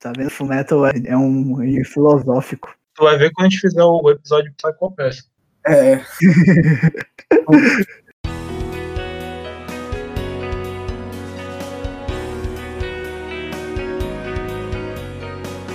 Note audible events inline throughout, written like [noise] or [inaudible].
Tá vendo? Fullmetal é, é um anime filosófico. Tu vai ver quando a gente fizer o episódio de Psycho Pass. É. [laughs]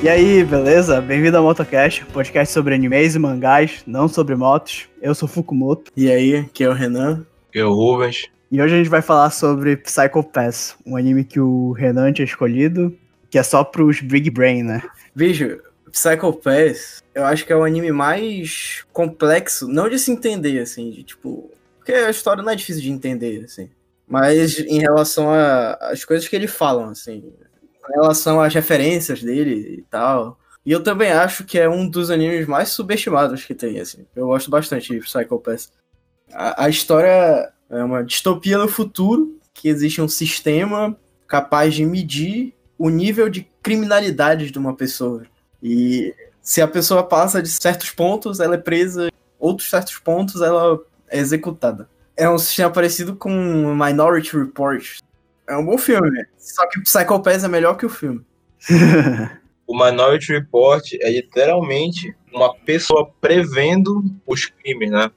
E aí, beleza? Bem-vindo ao MotoCast, podcast sobre animes e mangás, não sobre motos. Eu sou Fukumoto. E aí, aqui é o Renan. Eu, Rubens. E hoje a gente vai falar sobre Psycho Pass, um anime que o Renan tinha escolhido, que é só pros Big Brain, né? Bicho, Psycho Pass, eu acho que é o anime mais complexo, não de se entender, assim, de tipo. Porque a história não é difícil de entender, assim. Mas em relação às coisas que ele falam, assim. Em relação às referências dele e tal. E eu também acho que é um dos animes mais subestimados que tem, assim. Eu gosto bastante de Psycho Pass. A, a história é uma distopia no futuro, que existe um sistema capaz de medir o nível de criminalidade de uma pessoa. E se a pessoa passa de certos pontos, ela é presa, outros certos pontos, ela é executada. É um sistema parecido com Minority Report. É um bom filme, só que Psycho Pass é melhor que o filme. [laughs] O Minority Report é literalmente uma pessoa prevendo os crimes, né?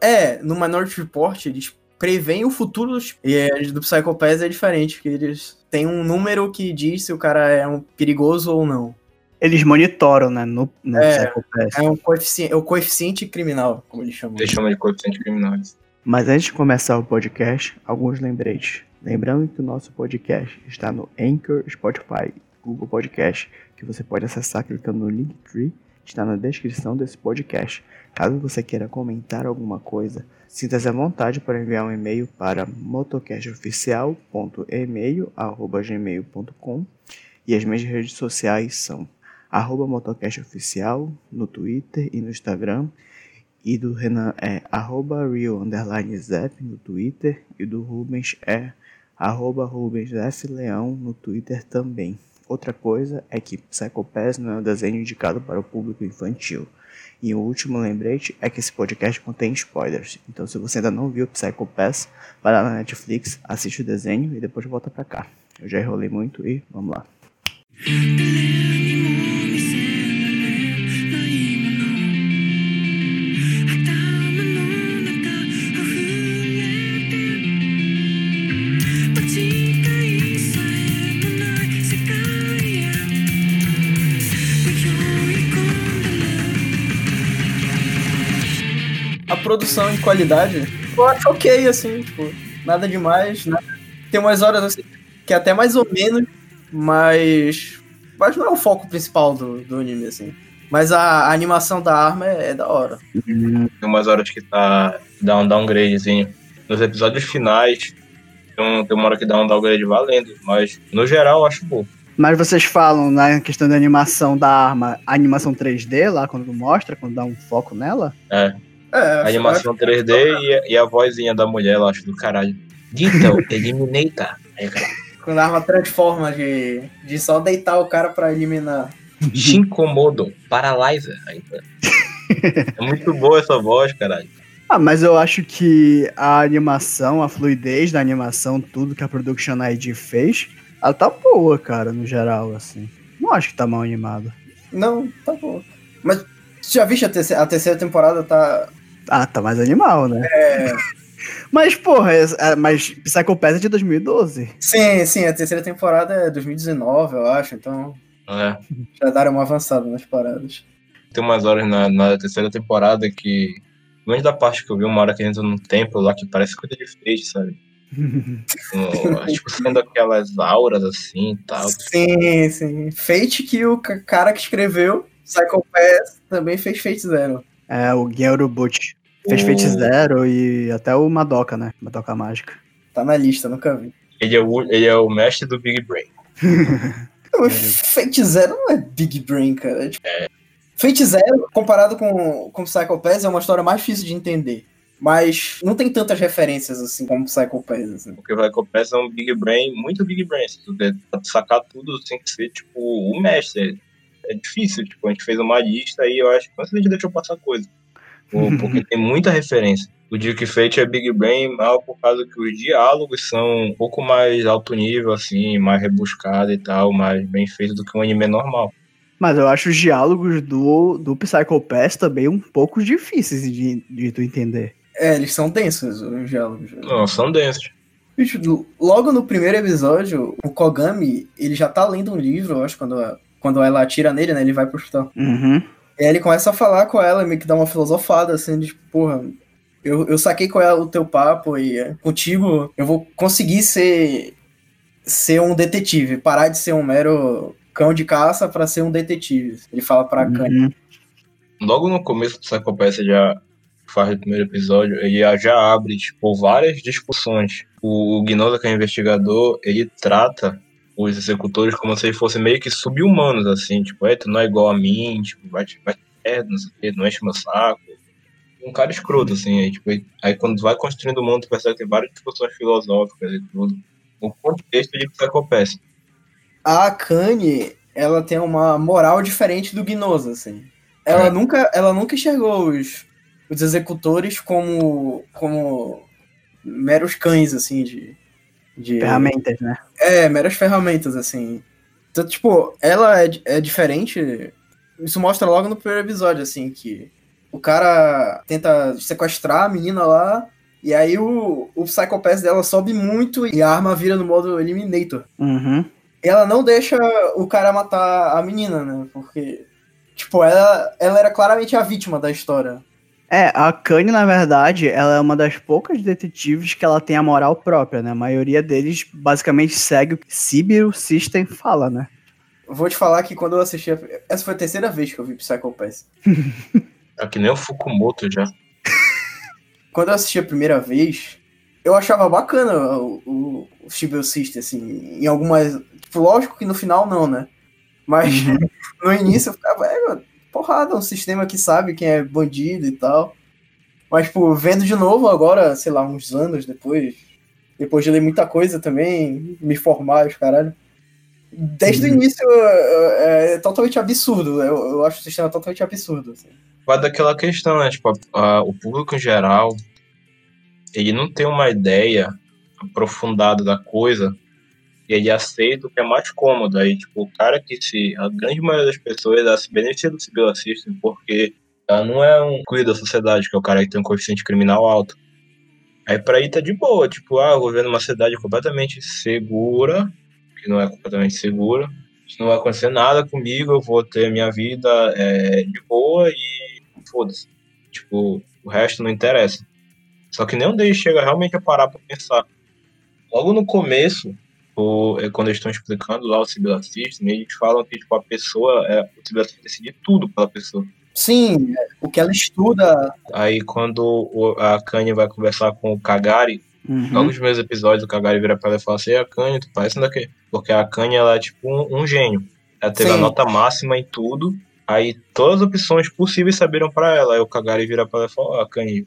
É, no Minority Report eles preveem o futuro dos, e do Psycho Pass é diferente, que eles têm um número que diz se o cara é um perigoso ou não. Eles monitoram, né, no, no É. É um coeficiente, é o coeficiente criminal, como eles chamam. Eles chamam de coeficiente criminais. Mas antes de começar o podcast, alguns lembretes. Lembrando que o nosso podcast está no Anchor, Spotify, Google Podcast, que você pode acessar clicando no Linktree, está na descrição desse podcast. Caso você queira comentar alguma coisa, sinta-se à vontade para enviar um e-mail para motocastoficial.email.gmail.com e as minhas redes sociais são arroba motocastoficial no Twitter e no Instagram e do Renan é arroba real underline zap no Twitter e do Rubens é arroba Rubens S. Leão no Twitter também. Outra coisa é que Psycho Pass não é um desenho indicado para o público infantil. E o último lembrete é que esse podcast contém spoilers. Então se você ainda não viu Psycho Pass, vai lá na Netflix, assiste o desenho e depois volta pra cá. Eu já enrolei muito e vamos lá. Produção em qualidade, eu acho ok, assim, tipo, nada demais, nada. Tem umas horas assim, que é até mais ou menos, mas. Mas não é o foco principal do, do anime, assim. Mas a, a animação da arma é, é da hora. Tem umas horas que tá, dá um downgradezinho. Nos episódios finais, tem, um- tem uma hora que dá um downgrade valendo. Mas, no geral, eu acho bom. Mas vocês falam na questão da animação da arma, a animação 3D lá, quando mostra, quando dá um foco nela? É, É, animação acho que- 3D e, a- e a vozinha da mulher, eu acho do caralho. Então. [laughs] Aí, cara, Quando a arma transforma de, de só deitar o cara pra eliminar. Shinkomodo, Paralyzer. Aí, cara. [laughs] É muito boa essa voz, caralho. Ah, mas eu acho que a animação, a fluidez da animação, tudo que a Production ID fez, ela tá boa, cara, no geral, assim. Não acho que tá mal animado. Não, tá bom. Mas já viste a terceira, a terceira temporada tá. Ah, tá mais animal, né? É, Mas, porra, é- é- mas Psycho Pass é de 2012. sim, sim, a terceira temporada é 2019, eu acho, então É. já deram uma avançada nas paradas. Tem umas horas na, na terceira temporada que. Pelo menos da parte que eu vi, uma hora que entra num templo lá que parece coisa de feixe, sabe? [laughs] Tipo, sendo aquelas auras assim e tal. Sim, sim. Fate que o ca- cara que escreveu, Psycho Pass, também fez Fate Zero. É, o Gero Butch. Fez Fate Zero e até o Madoka, né? Madoka Mágica. Tá na lista, nunca vi. Ele é, o, ele é o mestre do Big Brain. Não, Fate Zero não é Big Brain, cara. É tipo- Fate Zero, comparado com, com Psycho Pass, é uma história mais difícil de entender. Mas não tem tantas referências assim como Psycho Pass. Assim. Porque vai começa é um Big Brain, muito Big Brain. Se tu quer sacar tudo, tem que ser, tipo, o mestre. É difícil, tipo, a gente fez uma lista e eu acho que a gente deixou passar coisa. [laughs] Porque tem muita referência. o Dick Fate é Big Brain mal por causa que os diálogos são um pouco mais alto nível, assim, mais rebuscado e tal, mais bem feito do que um anime normal. Mas eu acho os diálogos do, do Psycho Pass também um pouco difíceis de, de tu entender. É, eles são densos, os diálogos. Não, são densos. Bicho, logo no primeiro episódio, o Kogami, ele já tá lendo um livro, eu acho, quando, quando ela atira nele, né, ele vai pro hospital. Uhum. E aí ele começa a falar com ela, meio que dá uma filosofada, assim, de, tipo, porra, eu, eu saquei qual é o teu papo e é, contigo eu vou conseguir ser, ser um detetive, parar de ser um mero cão de caça para ser um detetive. Ele fala pra uhum. Kanye. Logo no começo do Psychopath já faz o primeiro episódio, ele já abre, tipo, várias discussões. O, o Gnosa, que é investigador, ele trata os executores como se eles fossem meio que sub-humanos, assim, tipo, é, tu não é igual a mim, tipo, vai, vai merda, não sei o que, não enche meu saco um cara escroto, assim. Aí, tipo, aí quando vai construindo o mundo, tu percebe que tem várias discussões filosóficas e tudo. O contexto de Psychopath. A Kanye, ela tem uma moral diferente do Gnosa, assim. Ela, é. nunca, ela nunca enxergou os, os executores como, como meros cães, assim, de, de... Ferramentas, né? É, meras ferramentas, assim. Então, tipo, ela é, é diferente... Isso mostra logo no primeiro episódio, assim, que o cara tenta sequestrar a menina lá, e aí o, o Psychopath dela sobe muito e a arma vira no modo Eliminator. Uhum. E ela não deixa o cara matar a menina, né? Porque, tipo, ela, ela era claramente a vítima da história. É, a Kanye, na verdade, ela é uma das poucas detetives que ela tem a moral própria, né? A maioria deles basicamente segue o que Sibiru System fala, né? Vou te falar que quando eu assisti. A... Essa foi a terceira vez que eu vi Psychopath. [laughs] É que nem o Fukumoto já. [laughs] Quando eu assisti a primeira vez, eu achava bacana o, o, o Steel System, assim, em algumas. Tipo, lógico que no final não, né? Mas uhum. [laughs] no início eu ficava, é, porrada, um sistema que sabe quem é bandido e tal. Mas, tipo, vendo de novo agora, sei lá, uns anos depois, depois de ler muita coisa também, me formar, os caralho. Desde uhum. o início é, é, totalmente absurdo. Eu, eu, acho o sistema totalmente absurdo. Assim vai daquela questão, né? Tipo, a, a, o público em geral, ele não tem uma ideia aprofundada da coisa ele aceita o que é mais cômodo. Aí, tipo, o cara que se. A grande maioria das pessoas se beneficia do Civil System porque ela não é um cuido da sociedade, que é o cara que tem um coeficiente criminal alto. Aí pra aí tá de boa, tipo, ah, eu vou ver numa cidade completamente segura, que não é completamente segura, não vai acontecer nada comigo, eu vou ter minha vida é, de boa e foda-se. Tipo, o resto não interessa. Só que nenhum deles chega realmente a parar pra pensar. Logo no começo, o, é, quando eles estão explicando lá o Civil System, eles falam que tipo, a pessoa, é, o Civil decide tudo pela pessoa. Sim, o que ela estuda. Aí quando o, a Kanye vai conversar com o Kagari, Uhum. Logo nos meus episódios, o Kagari vira pra ela e fala assim: a Kanye, tu parece daqui. Porque a Kanye, ela é tipo um, um gênio. Ela teve Sim. a nota máxima em tudo. Aí todas as opções possíveis sabiram para ela. Aí o Kagari vira pra ela e fala: Ó, oh, Kanye,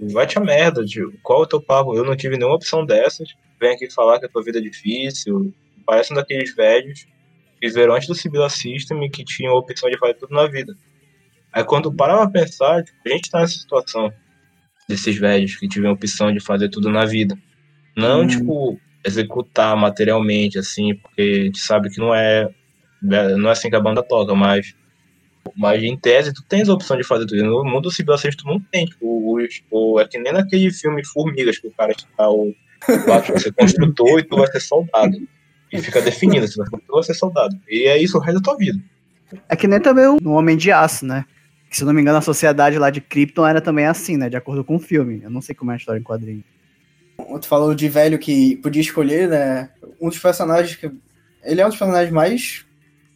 vai-te a merda, tio. Qual é o teu papo? Eu não tive nenhuma opção dessas. Vem aqui falar que a tua vida é difícil. Parece um daqueles velhos que viveram antes do Civil System e que tinham a opção de fazer tudo na vida. Aí quando parava pra pensar, tipo, a gente tá nessa situação desses velhos que tiveram a opção de fazer tudo na vida. Não, hum. tipo, executar materialmente, assim, porque a gente sabe que não é, não é assim que a banda toca, mas, mas em tese tu tens a opção de fazer tudo. No mundo civil tu não tem, tipo, o, tipo, é que nem naquele filme Formigas, que o cara está o, vai ser construtor e tu vai ser soldado. E fica definido, se tu vai ser soldado. E é isso o resto da tua vida. É que nem também o Homem de Aço, né? se não me engano, a sociedade lá de Krypton era também assim, né? De acordo com o filme. Eu não sei como é a história em quadrinho. Tu falou de velho que podia escolher, né? Um dos personagens que. Ele é um dos personagens mais,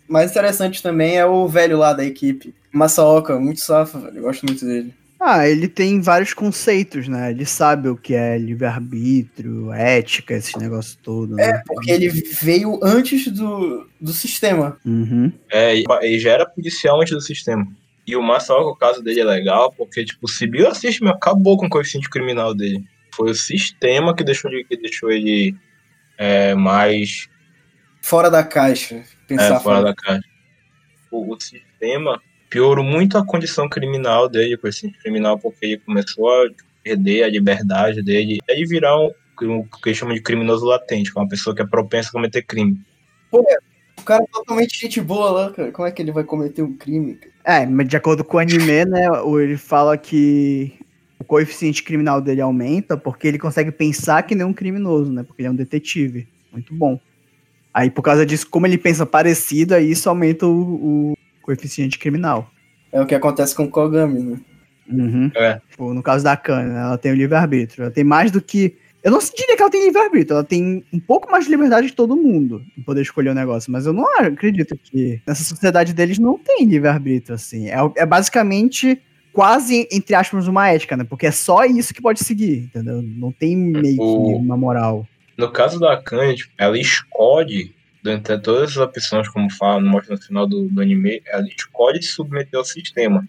mais interessantes também, é o velho lá da equipe. Masaoka, muito safo, velho. Eu gosto muito dele. Ah, ele tem vários conceitos, né? Ele sabe o que é livre-arbítrio, ética, esses negócios todos. Né? É, porque ele veio antes do, do sistema. Uhum. É, ele já era policial antes do sistema. E o Marcelo, o caso dele é legal, porque, tipo, o Sibyl System acabou com o coeficiente criminal dele. Foi o sistema que deixou ele, que deixou ele é, mais. Fora da caixa. Pensar é, fora, fora da caixa. O, o, sistema piorou muito a condição criminal dele, o coeficiente criminal, porque ele começou a perder a liberdade dele é de virar um, um que eles chamam de criminoso latente, que é uma pessoa que é propensa a cometer crime. Pô, o cara é totalmente gente boa lá, cara. Como é que ele vai cometer um crime? É, mas de acordo com o anime, né, ele fala que o coeficiente criminal dele aumenta porque ele consegue pensar que nem um criminoso, né? Porque ele é um detetive. Muito bom. Aí, por causa disso, como ele pensa parecido, aí isso aumenta o, o coeficiente criminal. É o que acontece com o Kogami, né? Uhum. É. Tipo, no caso da Kana, ela tem o livre-arbítrio. Ela tem mais do que. Eu não diria que ela tem livre-arbítrio, ela tem um pouco mais de liberdade de todo mundo em poder escolher o negócio, mas eu não acredito que nessa sociedade deles não tem livre-arbítrio, assim. É, é basicamente quase, entre aspas, uma ética, né? Porque é só isso que pode seguir, entendeu? Não tem meio que uma moral. No caso da tipo, ela escolhe, dentre todas as opções, como fala, mostra no final do, do anime, ela escolhe se submeter ao sistema.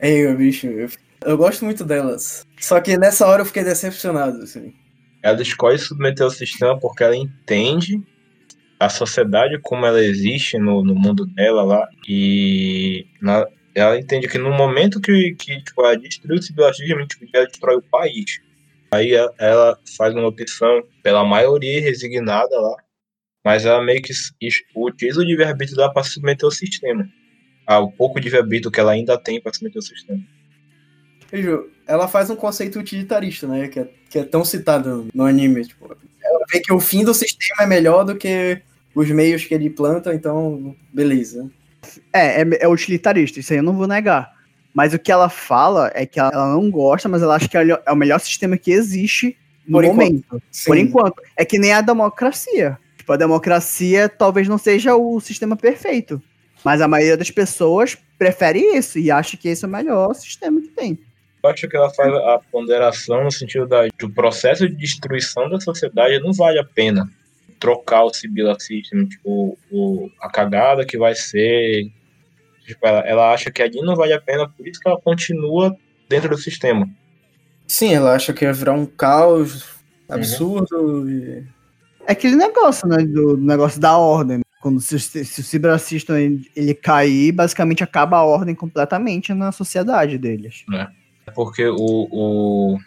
Meu bicho, eu, eu gosto muito delas. Só que nessa hora eu fiquei decepcionado, assim. Ela escolhe se submeter ao sistema porque ela entende a sociedade como ela existe no, no mundo dela lá e na- ela entende que no momento que, que tipo, ela destrui o ciberracismo, tipo, ela destrói o país. Aí ela, ela faz uma opção pela maioria resignada lá, mas ela meio que utiliza o livre-arbítrio dela para se submeter ao sistema. Ah, o pouco de livre-arbítrio que ela ainda tem para se submeter ao sistema. Vejo, ela faz um conceito utilitarista, né? Que é, que é tão citado no anime. Tipo, ela vê que o fim do sistema é melhor do que os meios que ele planta, então, beleza. É, é, é utilitarista, isso aí eu não vou negar. Mas o que ela fala é que ela, ela não gosta, mas ela acha que é o- é melhor sistema que existe no Por enquanto. momento. Sim. Por enquanto. É que nem a democracia. Tipo, a democracia talvez não seja o sistema perfeito. Mas a maioria das pessoas prefere isso e acha que esse é o melhor sistema que tem. Eu acho que ela faz a ponderação no sentido da, que o processo de destruição da sociedade não vale a pena trocar o Sibila System, tipo, o, a cagada que vai ser. Tipo, ela, ela acha que ali não vale a pena, por isso que ela continua dentro do sistema. Sim, ela acha que ia virar um caos absurdo e... É aquele negócio, né? Do, negócio da ordem. Quando se, se, o Cybersystem ele, cair, basicamente acaba a ordem completamente na sociedade deles. Porque o, o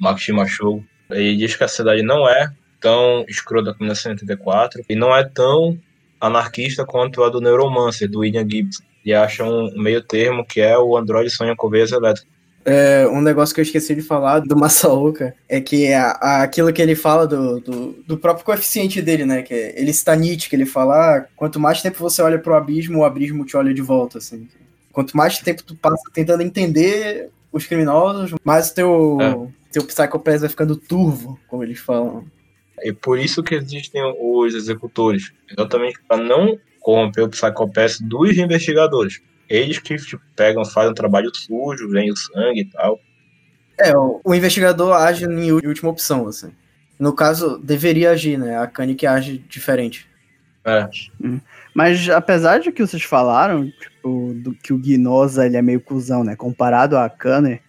Makishima Show, ele diz que a cidade não é tão escrota como na 184 e não é tão anarquista quanto a do Neuromancer, do William Gibson. E acha um meio termo que é o Android sonha com veias elétricas. É, um negócio que eu esqueci de falar do Masaoka é que a, a- aquilo que ele fala do, do, do próprio coeficiente dele, né? Que é, ele está Nietzsche, que ele fala, ah, quanto mais tempo você olha pro abismo, o abismo te olha de volta, assim. Quanto mais tempo tu passa tentando entender os criminosos, mais o teu, É. teu Psychopath vai ficando turvo, como eles falam. E por isso que existem os executores. Exatamente para não corromper o Psychopath dos investigadores. Eles que tipo, pegam, fazem um trabalho sujo, vem o sangue e tal. É, o, o investigador age em última opção, assim. No caso, deveria agir, né? A Kanye que age diferente. É. Mas apesar de que vocês falaram, tipo, do que o Gnosa ele é meio cuzão, né? Comparado a Kanner,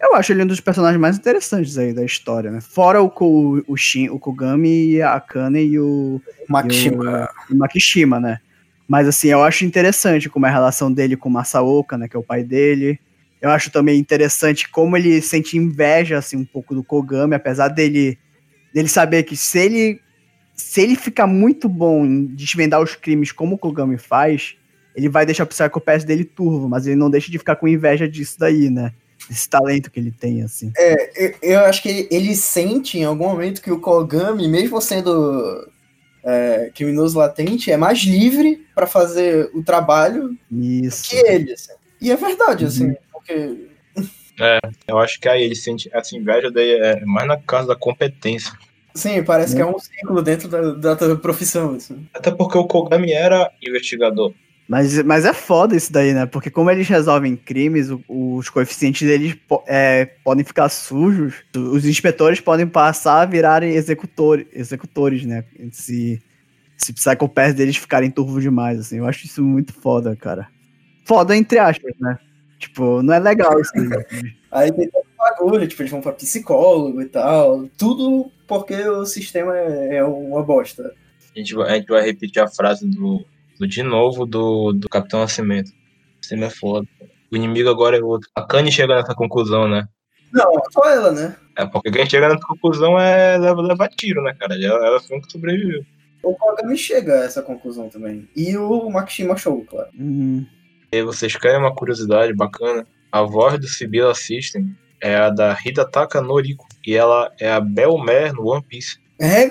eu acho ele um dos personagens mais interessantes aí da história, né? Fora o, Ko- o, Shin, o Kogami, e a Kanner e o, Makishima. e o Makishima, né? Mas assim, eu acho interessante como é a relação dele com Masaoka, né? Que é o pai dele. Eu acho também interessante como ele sente inveja, assim, um pouco do Kogami, apesar dele, dele saber que se ele se ele ficar muito bom em desvendar os crimes como o Kogami faz, ele vai deixar o Psychopath dele turvo, mas ele não deixa de ficar com inveja disso daí, né? Esse talento que ele tem, assim. Eu, eu acho que ele, ele sente em algum momento que o Kogami, mesmo sendo é, criminoso latente, é mais livre pra fazer o trabalho Isso. que ele. assim. E é verdade, Uhum. assim, porque [laughs] Eu acho que aí ele sente essa inveja daí é mais na casa da competência. sim, parece que é um ciclo dentro da, da profissão. Assim. Até porque o Kogami era investigador. Mas, mas é foda isso daí, né? Porque como eles resolvem crimes, o- os coeficientes deles é, podem ficar sujos, os inspetores podem passar a virarem executores, executores né? Se, se Psychopaths deles ficarem turvos demais, assim. Eu acho isso muito foda, cara. Foda entre aspas, né? Tipo, não é legal isso aí. [laughs] Aí tem todo um bagulho, tipo, eles vão pra psicólogo e tal. Tudo porque o sistema é, é uma bosta. A gente, vai, a gente vai repetir a frase do de novo do, do Capitão Nascimento. O sistema é foda. O inimigo agora é outro. A Kanye chega nessa conclusão, né? Não, só ela, né? É porque quem chega na conclusão é levar, levar tiro, né, cara? Ela, ela foi um que sobreviveu. O Kagami chega a essa conclusão também. E o Makishima Show, claro. Uhum. E vocês querem uma curiosidade bacana? A voz do Sibila System é a da Hidataka Noriko. E ela é a Belmer no One Piece. É?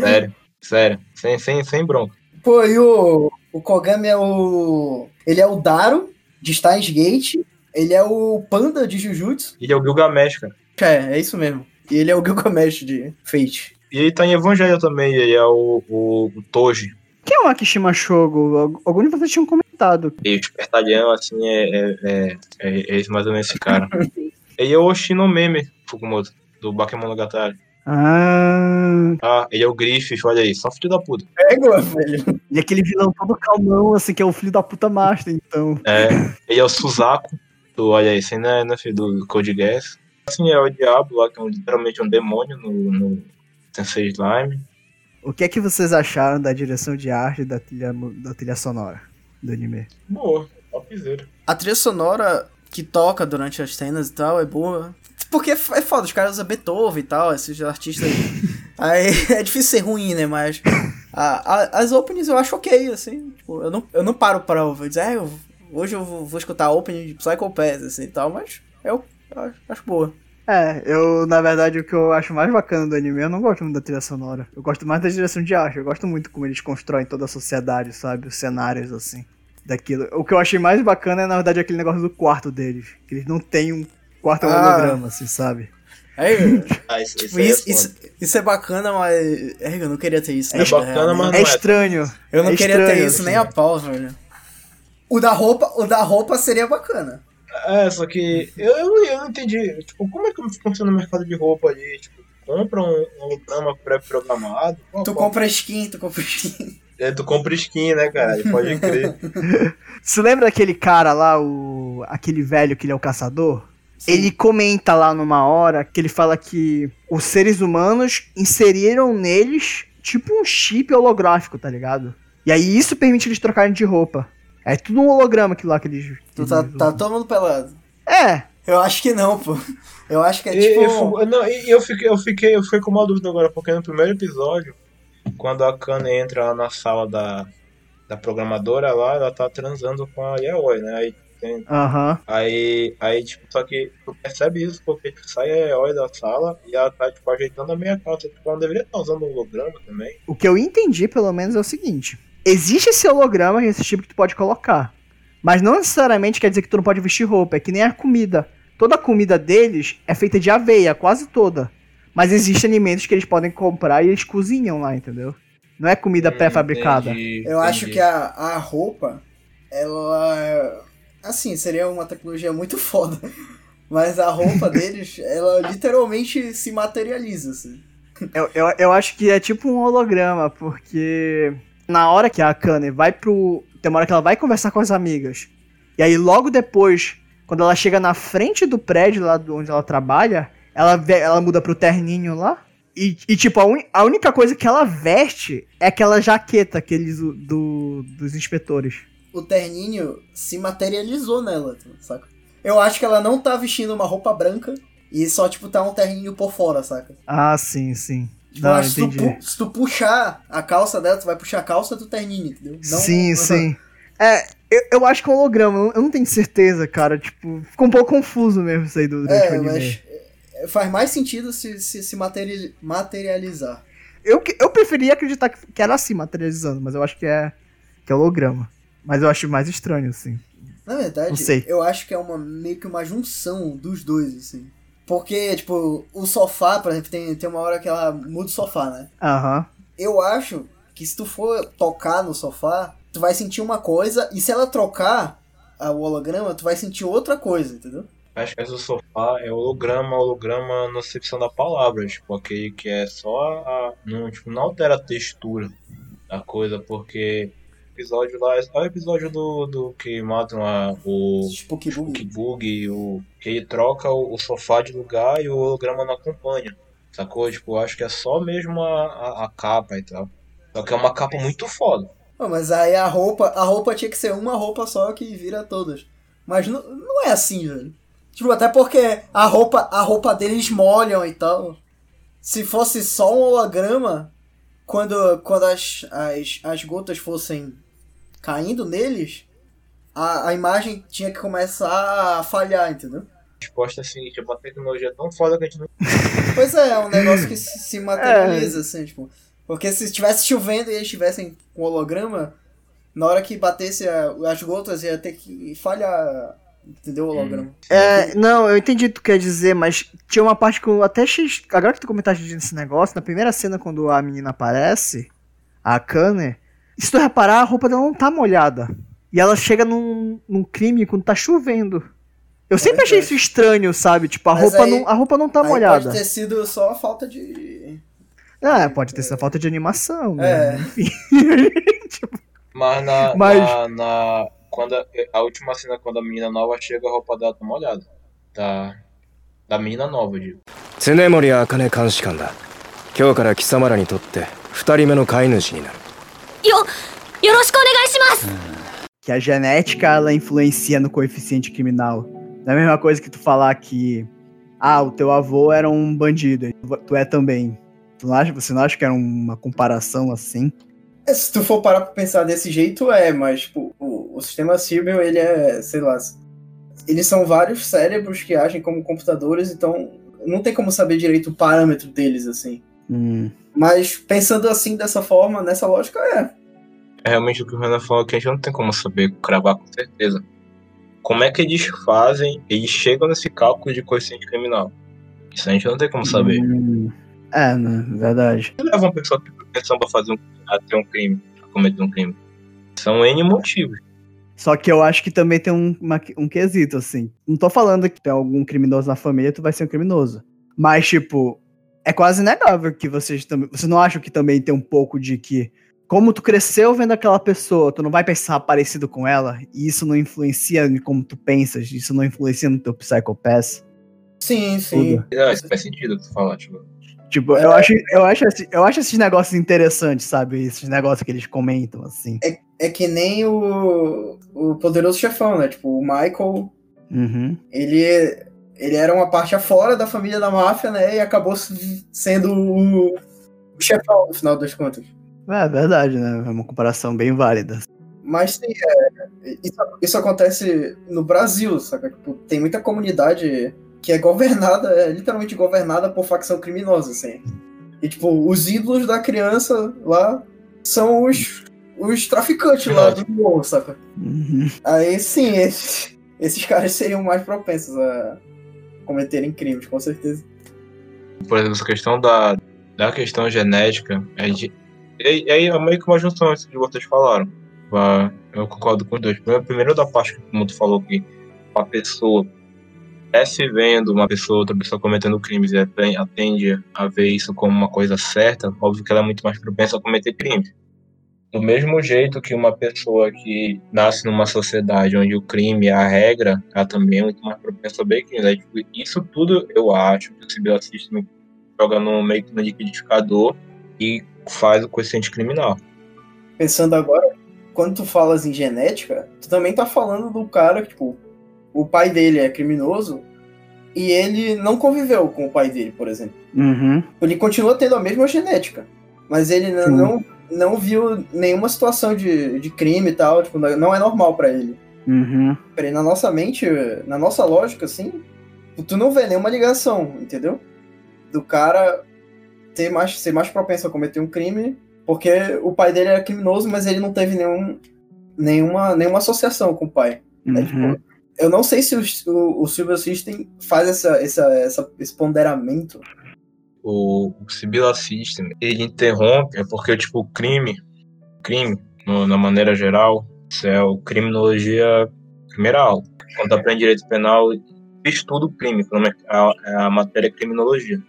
Sério, sério. Sem, sem, sem bronca. Pô, e o, o Kogami é o. Ele é o Daro de Steins Gate. Ele é o Panda de Jujutsu. Ele é o Gilgamesh, cara. É, é isso mesmo. E ele é o Gilgamesh de Fate. E ele tá em Evangelho também, ele é o, o, o Toji. Quem é o Akishima Shogo? Al- Algum de vocês tinham comentado. E o espertalhão, assim, é, é, é, é, é mais ou menos esse cara. [laughs] ele é o Oshinomeme, Fukumoto, do Bakemonogatari. Ah, Ah, ele é o Griffith, olha aí, só filho da puta. É, Igor, velho. e aquele vilão todo calmão, assim, que é o filho da puta master, então. É, ele é o Suzaku, do, olha aí, esse não é, não é filho do Code Geass. Assim, é o Diabo lá, que é um, literalmente um demônio no, no Sensei Slime. O que é que vocês acharam da direção de arte da trilha, da trilha sonora do anime? Boa, topzera. A trilha sonora que toca durante as cenas e tal é boa. Porque é é foda, os caras usam Beethoven e tal, esses artistas. [laughs] Aí é difícil ser ruim, né? Mas a- a- as openings eu acho ok, assim. Tipo, eu, não, eu não paro pra ouvir, dizer, ah, eu- hoje eu vou, vou escutar a opening de Psycho Pass, assim e tal, mas eu, eu acho, acho boa. É, eu, na verdade, o que eu acho mais bacana do anime, eu não gosto muito da trilha sonora. Eu gosto mais da direção de arte. Eu gosto muito como eles constroem toda a sociedade, sabe? Os cenários, assim, daquilo. O que eu achei mais bacana é, na verdade, aquele negócio do quarto deles. Que eles não têm um quarto Ah. holograma, assim, sabe? Aí, [laughs] Ah, isso, tipo, isso, isso, isso é bacana, mas. É, eu não queria ter isso. É vida bacana, real, né? mas- É Não é. estranho. Eu não É queria ter estranho, isso assim. nem a pau, velho. O da roupa, o da roupa seria bacana. É, só que eu, eu, eu não entendi. Tipo, como é que funciona o mercado de roupa ali? Tipo, compra um um holograma pré-programado? Tu qual- compra skin, tu compra skin. [laughs] É, tu compra skin, né, cara? Pode crer. [laughs] Você lembra daquele cara lá, o aquele velho que ele é o caçador? Ele comenta lá numa hora que ele fala que os seres humanos inseriram neles tipo um chip holográfico, tá ligado? E aí isso permite eles trocarem de roupa. É tudo um holograma aquilo lá que eles. Tu que tá, eles tá todo mundo pelado. É, Eu acho que não, pô. Eu acho que é tipo. eu, fu- não, e eu, fiquei, eu, fiquei, eu fiquei com uma dúvida agora, porque no primeiro episódio, quando a Kana entra lá na sala da, da programadora lá, ela tá transando com a Yaoi, né? Aí, tem- aham. aí, aí, tipo, só que tu percebe isso, porque tipo, sai a Yaoi da sala e ela tá, tipo, ajeitando a meia calça. Tipo, ela não deveria estar usando um holograma também. O que eu entendi, pelo menos, é o seguinte: existe esse holograma, esse tipo que tu pode colocar. Mas não necessariamente quer dizer que tu não pode vestir roupa. É que nem a comida. Toda a comida deles é feita de aveia, quase toda. Mas existem alimentos que eles podem comprar e eles cozinham lá, entendeu? Não é comida pré-fabricada. Hum, Entendi, Eu acho entendi. que a, a roupa, ela. Assim, seria uma tecnologia muito [laughs] foda. Mas a roupa [laughs] deles, ela literalmente se materializa, assim. Eu, eu, eu acho que é tipo um holograma, porque na hora que a Akane vai pro. Tem uma hora que ela vai conversar com as amigas. E aí logo depois, quando ela chega na frente do prédio lá do- onde ela trabalha, ela, ela muda pro terninho lá. E, e, tipo, a, uni- a única coisa que ela veste é aquela jaqueta aqueles do, do- dos inspetores. O terninho se materializou nela, saca? Eu acho que ela não tá vestindo uma roupa branca e só, tipo, tá um terninho por fora, saca? Ah, sim, sim. Tipo, Não, se tu, se tu puxar a calça dela, tu vai puxar a calça do terninho, entendeu? Não- sim, sim. [laughs] É, eu, eu acho que é um holograma, eu- não tenho certeza, cara. Tipo, ficou um pouco confuso mesmo isso aí do, durante o É, anime. mas é, faz mais sentido se, se, se materi- materializar. Eu, eu preferia acreditar que, que era assim, materializando, mas eu acho que é, que é holograma. Mas eu acho mais estranho, assim. Na verdade, eu acho que é uma meio que uma junção dos dois, assim. Porque, tipo, o sofá, por exemplo, tem, tem uma hora que ela muda o sofá, né? Aham. Eu acho que se tu for tocar no sofá, tu vai sentir uma coisa, e se ela trocar a- o holograma, tu vai sentir outra coisa, entendeu? Acho que esse do sofá é holograma, holograma na acepção da palavra, tipo, aquele que é só a. Não, tipo, não altera a textura da coisa, porque o episódio lá é só o episódio do, do que matam a, o Spook Bug. Bug, o, que ele troca o, o sofá de lugar e o holograma não acompanha. Sacou? Tipo, acho que é só mesmo a, a, a capa e tal. Só que é uma capa muito foda. Pô, mas aí a roupa, a roupa tinha que ser uma roupa só que vira todas. Mas não, não é assim, velho. Tipo, até porque a roupa, a roupa deles molham e tal. Se fosse só um holograma, quando, quando as, as, as gotas fossem caindo neles, a, a imagem tinha que começar a falhar, entendeu? A resposta é a seguinte, é uma tecnologia tão foda que a gente não. Pois é, é um negócio [laughs] que se, se materializa, assim, tipo. Porque se estivesse chovendo e eles estivessem com holograma, na hora que batesse a- as gotas ia ter que falhar, entendeu? O holograma. É, não, eu entendi o que tu quer dizer, mas tinha uma parte que eu até achei. Agora que tu comentaste desse negócio, na primeira cena, quando a menina aparece, a Kanner, se tu reparar, a roupa dela não tá molhada. E ela chega num, num crime quando tá chovendo. Eu sempre achei isso estranho, sabe? Tipo, a Mas roupa, aí- não, a roupa não tá Aí molhada. pode ter sido só a falta de. É, pode ter sido falta de animação, É. né? Enfim. [laughs] Mas na. Mas- na, na- quando a, a última cena, quando a menina nova chega, a roupa dela tá molhada. Da. Da menina nova, eu digo. 常森茜監視官だ今日から貴様らにとって二人目の飼い主になる Que a genética ela influencia no coeficiente criminal. Não é a mesma coisa que tu falar que ah, o teu avô era um bandido, tu é também. Tu não acha, você não acha que era uma comparação assim? É, Se tu for parar pra pensar desse jeito, é, mas tipo, o, o sistema Siebel, ele é, sei lá, eles são vários cérebros que agem como computadores, então não tem como saber direito o parâmetro deles, assim. Hum, Mas pensando assim, dessa forma, nessa lógica, é. É realmente o que o Renan falou que a gente não tem como saber cravar com certeza. Como é que eles fazem, eles chegam nesse cálculo de coeficiente criminal? Isso a gente não tem como saber. hum. É, né? Verdade. O que leva uma pessoa ter propensão pra fazer um, a ter um crime, a cometer um crime? São N motivos. Só que eu acho que também tem um, uma- um quesito, assim. Não tô falando que tem algum criminoso na família, tu vai ser um criminoso. Mas, tipo, é quase inegável que vocês também. Você não acha que também tem um pouco de que. Como tu cresceu vendo aquela pessoa, tu não vai pensar parecido com ela, e isso não influencia em como tu pensas, isso não influencia no teu psychopath. Sim, sim. Tudo. É, isso faz sentido o que tu falar, tipo. Tipo, eu, acho, eu, acho, esse- eu acho esses negócios interessantes, sabe? Esses negócios que eles comentam, assim. É que nem o, o poderoso chefão, né? Tipo, o Michael, Uhum. ele, ele era uma parte afora da família da máfia, né? E acabou sendo o, o chefão, no final das contas. É verdade, né? É uma comparação bem válida. Mas sim, é, isso, isso acontece no Brasil, saca? Tipo, tem muita comunidade que é governada, é literalmente governada por facção criminosa, assim. E, tipo, os ídolos da criança lá são os, os traficantes lá do morro, saca? Uhum. Aí sim, esses, esses caras seriam mais propensos a cometerem crimes, com certeza. Por exemplo, essa questão da, da questão genética, a gente, e, e aí é meio que uma junção isso que vocês falaram. Eu concordo com os dois. Primeiro, da parte que como tu falou que uma pessoa cresce vendo uma pessoa, outra pessoa cometendo crimes e aten- atende a ver isso como uma coisa certa, óbvio que ela é muito mais propensa a cometer crimes. Do mesmo jeito que uma pessoa que nasce numa sociedade onde o crime é a regra, ela também é muito mais propensa a ver crimes. Aí, tipo, isso tudo eu acho que o Civil System joga no meio que no liquidificador e faz o coeficiente criminal. Pensando agora, quando tu falas em genética, tu também tá falando do cara que, tipo, o pai dele é criminoso e ele não conviveu com o pai dele, por exemplo. Uhum. Ele continua tendo a mesma genética, mas ele Sim. não, não viu nenhuma situação de, de crime e tal, tipo, não é normal pra ele. Uhum. Peraí, na nossa mente, na nossa lógica, assim, tu não vê nenhuma ligação, entendeu? Do cara ter mais, ser mais propenso a cometer um crime, porque o pai dele era criminoso, mas ele não teve nenhum, nenhuma, nenhuma associação com o pai. É, Uhum. tipo, eu não sei se o, o, o Silver System faz essa, essa, essa, esse ponderamento. O, o Sibila System, ele interrompe, é porque, tipo, o crime, crime, no- na maneira geral, isso é o criminologia primeira aula. Quando tu aprende direito penal, estuda o crime, pelo menos a, matéria é criminologia.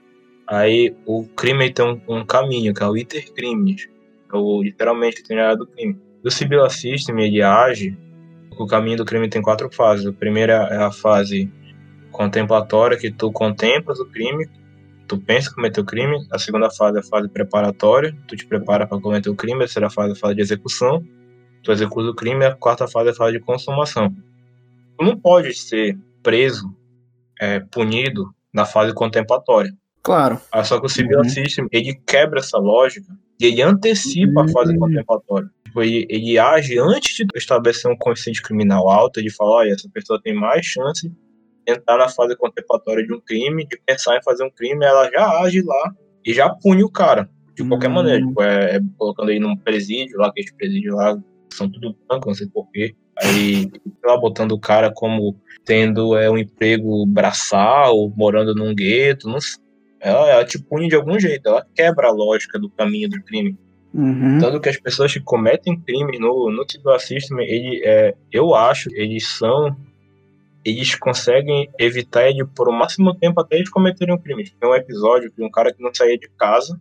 Aí o crime tem um, um caminho, que é o iter crimes, é o, literalmente o itinerário do crime. O Sibila System, ele age, o caminho do crime tem quatro fases. A primeira é a fase contemplatória, que tu contemplas o crime, tu pensa em cometer o crime. A segunda fase é a fase preparatória, tu te prepara para cometer o crime. A terceira fase é a fase de execução, tu executa o crime. A quarta fase é a fase de consumação. Tu não pode ser preso é, punido na fase contemplatória. Claro. Ah, só que o Civil Uhum. System, ele quebra essa lógica e ele antecipa a fase Uhum. contemplatória. Tipo, ele, ele age antes de estabelecer um consciente criminal alto, de falar, olha, essa pessoa tem mais chance entrar na fase contemplatória de um crime, de pensar em fazer um crime, ela já age lá e já pune o cara, de qualquer Uhum. maneira. Tipo, é, é colocando ele num presídio lá, aqueles presídios lá são tudo branco, não sei porquê. Aí, lá, botando o cara como tendo é, um emprego braçal, morando num gueto, não sei. Ela, ela te pune de algum jeito, ela quebra a lógica do caminho do crime. Uhum. Tanto que as pessoas que cometem crime no, no Civil System, ele, é, eu acho, eles são. Eles conseguem evitar ele por o máximo tempo até eles cometerem um crime. Tem um episódio de um cara que não saía de casa,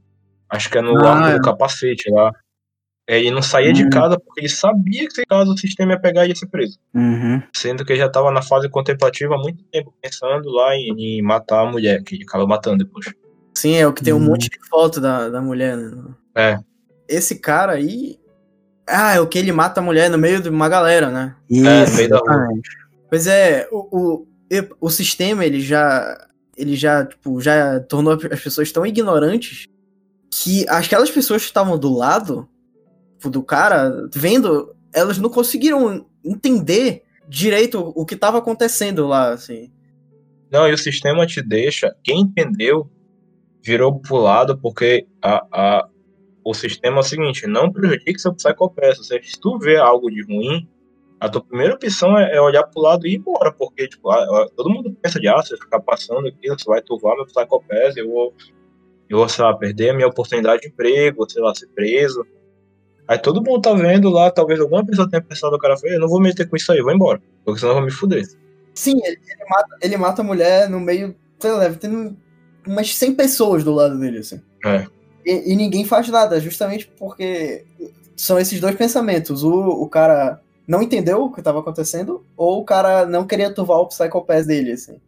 acho que é no Ah, arco é. do capacete lá. É, Ele não saía de Hum. casa porque ele sabia que se caso o sistema ia pegar ele ia ser preso. Uhum. Sendo que ele já estava na fase contemplativa há muito tempo, pensando lá em, em matar a mulher, que ele acaba matando depois. Sim, é o que tem um Hum. monte de foto da, da mulher, né? É. Esse cara aí. Ah, é o que ele mata a mulher no meio de uma galera, né? É, no Isso. meio da rua. Pois é, o, o, o sistema, ele já. Ele já, tipo, já tornou as pessoas tão ignorantes que aquelas pessoas que estavam do lado tipo, do cara, vendo, elas não conseguiram entender direito o que estava acontecendo lá, assim. Não, e o sistema te deixa. Quem entendeu virou pro lado porque a, a, o sistema é o seguinte: não prejudique seu psicopeça. Se tu vê algo de ruim, a tua primeira opção é, é olhar pro lado e ir embora. Porque, tipo, a- a- todo mundo pensa de, ah, se eu ficar passando aqui, você vai turvar meu psicopeça, eu vou, eu vou, sei lá, perder a minha oportunidade de emprego, sei lá, ser preso. Aí todo mundo tá vendo lá, talvez alguma pessoa tenha pensado, o cara foi, eu não vou meter com isso aí, eu vou embora. Porque senão eu vou me fuder. Sim, ele, ele mata, ele mata a mulher no meio. Sei lá, deve ter um- umas 100 pessoas do lado dele, assim. É. E, e ninguém faz nada, justamente porque são esses dois pensamentos. O, o cara não entendeu o que estava acontecendo, ou o cara não queria turvar o Psychopath dele, assim.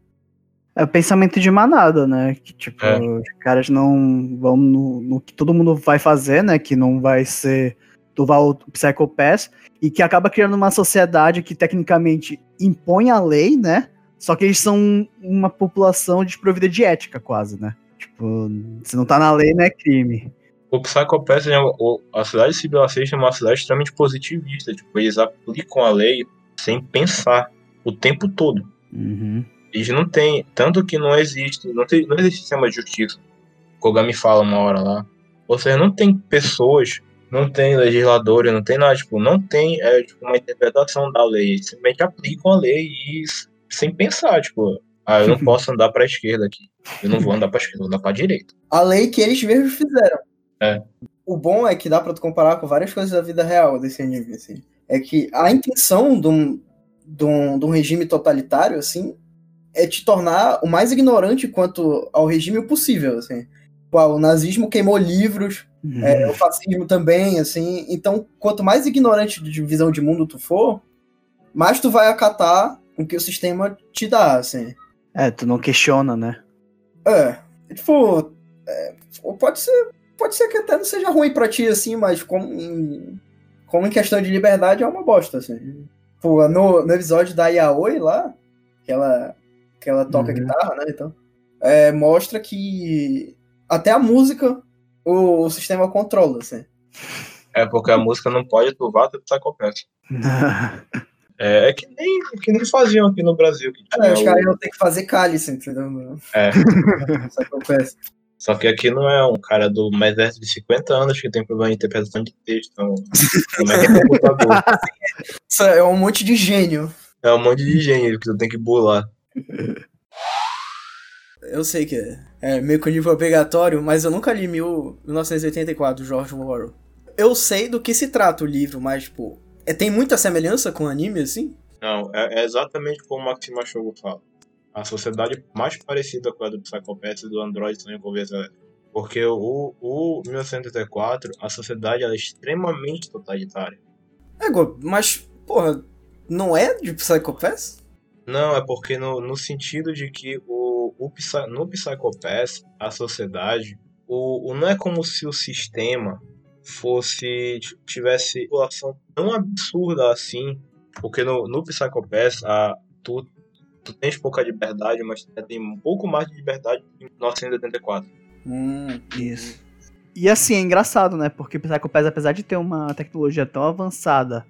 É o pensamento de manada, né? Que, tipo, É. os caras não vão no, no que todo mundo vai fazer, né? Que não vai ser turvar o Psychopath, e que acaba criando uma sociedade que tecnicamente impõe a lei, né? Só que eles são uma população desprovida de ética, quase, né? Tipo, se não tá na lei, não é crime. O Psychopath, né, o- a cidade de Civil Assist é uma cidade extremamente positivista. Tipo, eles aplicam a lei sem pensar o tempo todo. Uhum. Eles não têm. Tanto que não existe. Não, tem, não existe sistema de justiça. Kogami fala uma hora lá. Ou seja, não tem pessoas, não tem legisladores, não tem nada. Tipo, não tem é, tipo, uma interpretação da lei. Eles simplesmente aplicam a lei e sem pensar. Tipo, ah, eu não [laughs] posso andar pra esquerda aqui. Eu não vou andar pra esquerda, eu vou andar pra direita. A lei que eles mesmos fizeram. É. O bom é que dá pra tu comparar com várias coisas da vida real desse anime, assim. É que a intenção de um, de um, de um regime totalitário, assim, é te tornar o mais ignorante quanto ao regime possível, assim. Pô, O nazismo queimou livros, Uhum. é, o fascismo também, assim. Então, quanto mais ignorante de visão de mundo tu for, mais tu vai acatar o que o sistema te dá, assim. É, tu não questiona, né? É, tipo, é, pode ser, pode ser que até não seja ruim pra ti, assim, mas como em, como em questão de liberdade é uma bosta, assim. Pô, no, no episódio da Yaoi lá, que ela, que ela toca Uhum. guitarra, né, então, é, mostra que até a música o, o sistema controla, assim. É porque a música não pode turvar teu Psychopath. [laughs] É, é que, nem, que nem faziam aqui no Brasil. Que tinha É, os o- caras iam ter que fazer cálice, entendeu? É. Só que aqui não é um cara do mais velho de 50 anos que tem problema de interpretação de texto. Então, [laughs] como é que é computador? Isso é um monte de gênio. É um monte de gênio que tu tem que bular. Eu sei que é, é meio que um nível obrigatório, mas eu nunca li mil- 1984, do George Orwell. Eu sei do que se trata o livro, mas, tipo, é, tem muita semelhança com o anime, assim? Não, é, é exatamente como o Maxima Shogo fala. A sociedade mais parecida com a do Psychopath e do Android são envolvidas elétricas. Porque o, o 1984, a sociedade é extremamente totalitária. É, mas, porra, não é de Psychopath? Não, é porque no, no sentido de que o, o, no Psychopath, a sociedade, o, o, não é como se o sistema fosse tivesse população tão absurda assim, porque no, no Psychopath, a, tu, tu tens pouca liberdade, mas tu tem um pouco mais de liberdade em 1984. Hum, Isso. E assim, é engraçado, né? Porque Psycho Pass, apesar de ter uma tecnologia tão avançada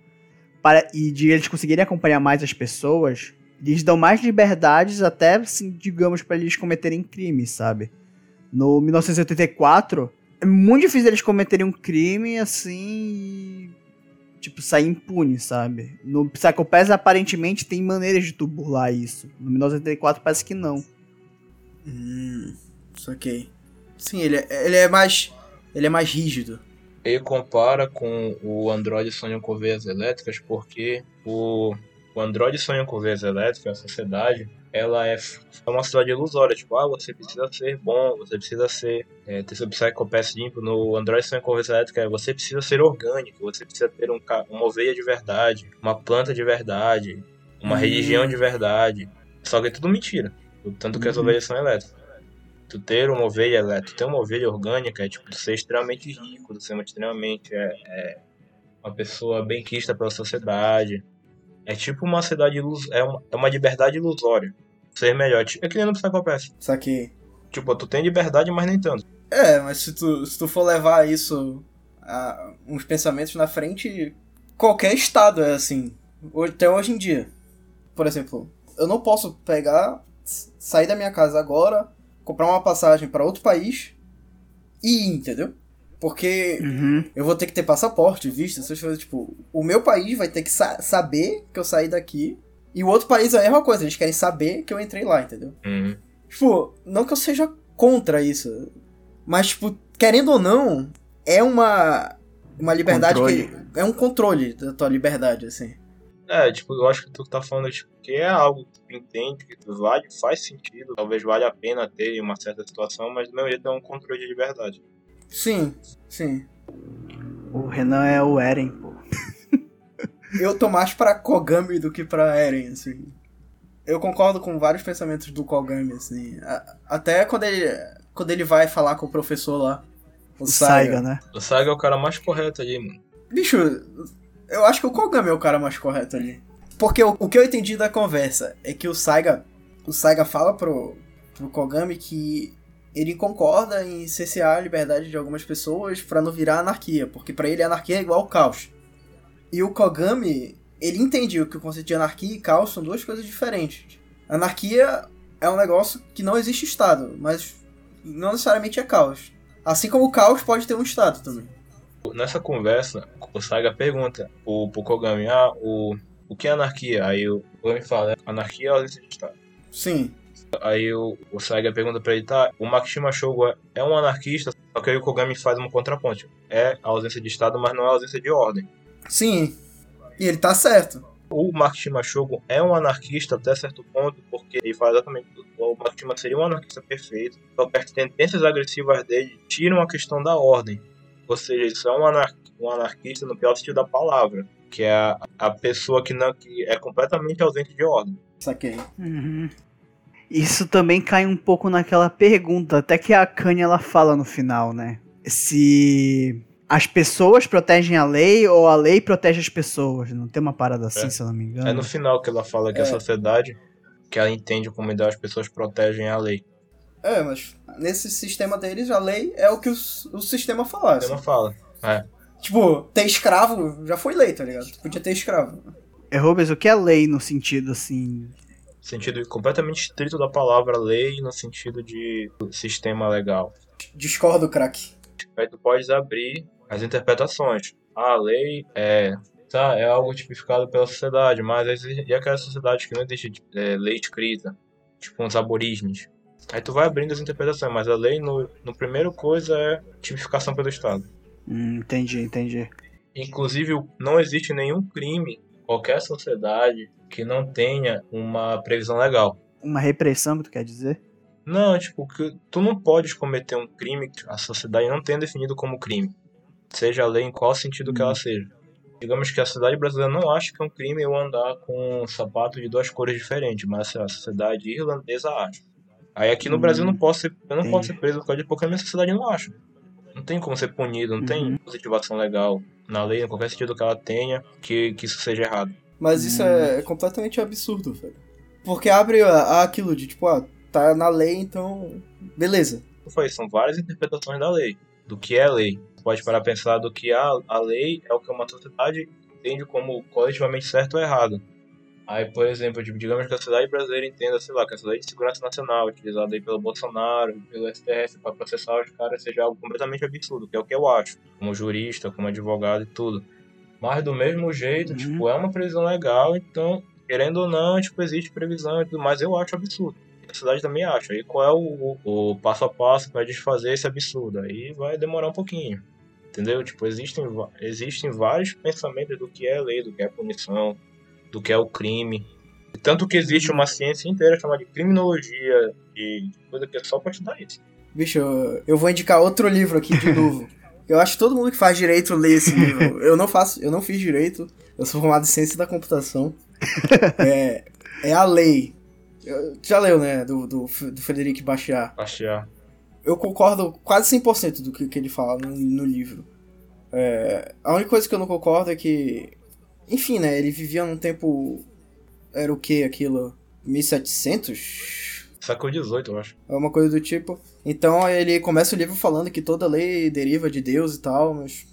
para, e de eles conseguirem acompanhar mais as pessoas, eles dão mais liberdades até, assim, digamos, para eles cometerem crimes, sabe? No 1984, é muito difícil eles cometerem um crime assim e, tipo, sair impune, sabe? No Psycho Pass, aparentemente, tem maneiras de tu burlar isso. No 1984 parece que não. hum, saquei. Sim, ele, é- ele é mais. Ele é mais rígido. Ele compara com o Android sonha com veias elétricas porque o, o Android sonha com veias elétricas, a sociedade, ela é, é uma sociedade ilusória. Tipo, ah, você precisa ser bom, você precisa ser, é, ter seu Psychopath limpo. No Android sonha com veias elétricas, é, você precisa ser orgânico, você precisa ter um, uma ovelha de verdade, uma planta de verdade, uma Hum. religião de verdade. Só que é tudo mentira. Tanto que as Uhum. ovelhas são elétricas. Tu ter uma ovelha elétrica, ter uma ovelha orgânica é tipo ser extremamente rico, ser extremamente é, é, uma pessoa bem quista pela sociedade. É tipo uma cidade ilus é uma, é uma liberdade ilusória. Ser melhor. Tipo, É que nem no Psychopath. Saquei. Tipo, tu tem liberdade, mas nem tanto. É, mas se tu, se tu for levar isso a uns pensamentos na frente, qualquer estado é assim. Até hoje em dia. Por exemplo, eu não posso pegar, sair da minha casa agora, comprar uma passagem para outro país e ir, entendeu? Porque Uhum. eu vou ter que ter passaporte, visto, essas coisas. Tipo, o meu país vai ter que sa- saber que eu saí daqui. E o outro país é a mesma coisa, eles querem saber que eu entrei lá, entendeu? Uhum. Tipo, não que eu seja contra isso. Mas, tipo, querendo ou não, é uma. Uma liberdade que. É um controle da tua liberdade, assim. É, tipo, eu acho que tu tá falando tipo, que é algo que tu entende, que tu vale, faz sentido, talvez valha a pena ter em uma certa situação, mas do meu jeito é um controle de liberdade. Sim, sim. O Renan é o Eren, pô. Eu tô mais pra Kogami do que pra Eren, assim. Eu concordo com vários pensamentos do Kogami, assim. A- Até quando ele, quando ele vai falar com o professor lá. O, O Saiga. Saiga, né? O Saga é o cara mais correto ali, mano. Bicho, eu acho que o Kogami é o cara mais correto ali. Porque o, o que eu entendi da conversa é que o Saiga. O Saiga fala pro, pro Kogami que ele concorda em cessear a liberdade de algumas pessoas pra não virar anarquia. Porque pra ele anarquia é igual ao caos. E o Kogami, ele entende que o conceito de anarquia e caos são duas coisas diferentes. Anarquia é um negócio que não existe Estado, mas não necessariamente é caos. Assim como o caos pode ter um Estado também. Nessa conversa, o Saga pergunta pro, pro Kogami, ah, o, o que é anarquia? Aí o Kogami fala, anarquia é ausência de Estado. Sim, Aí o, o Saiga pergunta pra ele, tá, o Makishima Shogo é, é um anarquista, só que aí o Kogami faz um contraponto. É a ausência de Estado, mas não é a ausência de ordem. Sim. E ele tá certo. O Makishima Shogun é um anarquista até certo ponto, porque ele faz exatamente tudo. O Makishima seria um anarquista perfeito, só que as tendências agressivas dele tiram a questão da ordem. Ou seja, isso é um, anar- um anarquista no pior sentido da palavra, que é a, a pessoa que, não, que é completamente ausente de ordem. Saquei. Uhum. Isso também cai um pouco naquela pergunta, até que a Kanye ela fala no final, né? Se as pessoas protegem a lei ou a lei protege as pessoas. Não tem uma parada assim, É. se eu não me engano. É no final que ela fala que É. a sociedade, que ela entende como ideal, as pessoas protegem a lei. É, mas nesse sistema deles, a lei é o que o, o sistema falasse. Ela não fala. É. Tipo, ter escravo já foi lei, tá ligado? Tu podia ter escravo. É, Rubens, o que é lei no sentido assim? Sentido completamente estrito da palavra lei no sentido de sistema legal. Discordo, craque. Aí tu pode abrir as interpretações. Ah, a lei é, tá, é algo tipificado pela sociedade, mas e aquela sociedade que não existe é, lei escrita, tipo uns aborígenes. Aí tu vai abrindo as interpretações, mas a lei no, no primeiro coisa é tipificação pelo Estado. Hum, entendi, entendi. Inclusive, não existe nenhum crime em qualquer sociedade que não tenha uma previsão legal. Uma repressão que tu quer dizer? Não, tipo, que tu não podes cometer um crime que a sociedade não tenha definido como crime. Seja a lei em qual sentido que ela seja. Digamos que a sociedade brasileira não acha que é um crime eu andar com um sapato de duas cores diferentes, mas a sociedade irlandesa acha. Aí aqui no Hum, Brasil eu não posso ser, eu não entendi. posso ser preso por causa disso porque a minha sociedade não acha. Não tem como ser punido, não Uhum. tem positivação legal na lei, em qualquer sentido que ela tenha, que, que isso seja errado. Mas isso é completamente absurdo, velho. Porque abre a- aquilo de tipo, ah, tá na lei, então. Beleza. foi, são várias interpretações da lei, do que é lei. Você pode parar a pensar do que a, a lei é o que uma sociedade entende como coletivamente certo ou errado. Aí, por exemplo, tipo, digamos que a sociedade brasileira entenda, sei lá, que essa lei de segurança nacional, utilizada aí pelo Bolsonaro, pelo STF, para processar os caras, seja algo completamente absurdo, que é o que eu acho, como jurista, como advogado e tudo. Mas do mesmo jeito, Uhum. tipo, é uma previsão legal, então, querendo ou não, tipo, existe previsão e tudo, mas eu acho absurdo. A sociedade também acha. Aí qual é o, o, o passo a passo para desfazer esse absurdo? Aí vai demorar um pouquinho. Entendeu? Tipo, existem, existem vários pensamentos do que é lei, do que é punição, do que é o crime. Tanto que existe uma ciência inteira chamada de criminologia e coisa que é só pra estudar isso. Bicho, eu, eu vou indicar outro livro aqui de novo. [laughs] Eu acho que todo mundo que faz direito lê esse livro. Eu não faço, eu não fiz direito. Eu sou formado em ciência da computação. [laughs] É, é a lei. Já leu, né? Do, do, do Frederic Bastiat. Achar. Eu concordo quase 100% do que, que ele fala no, no livro. É, a única coisa que eu não concordo é que. Enfim, né? Ele vivia num tempo. Era o que aquilo? 1700? Século XVIII, eu acho. É uma coisa do tipo. Então ele começa o livro falando que toda lei deriva de Deus e tal, mas.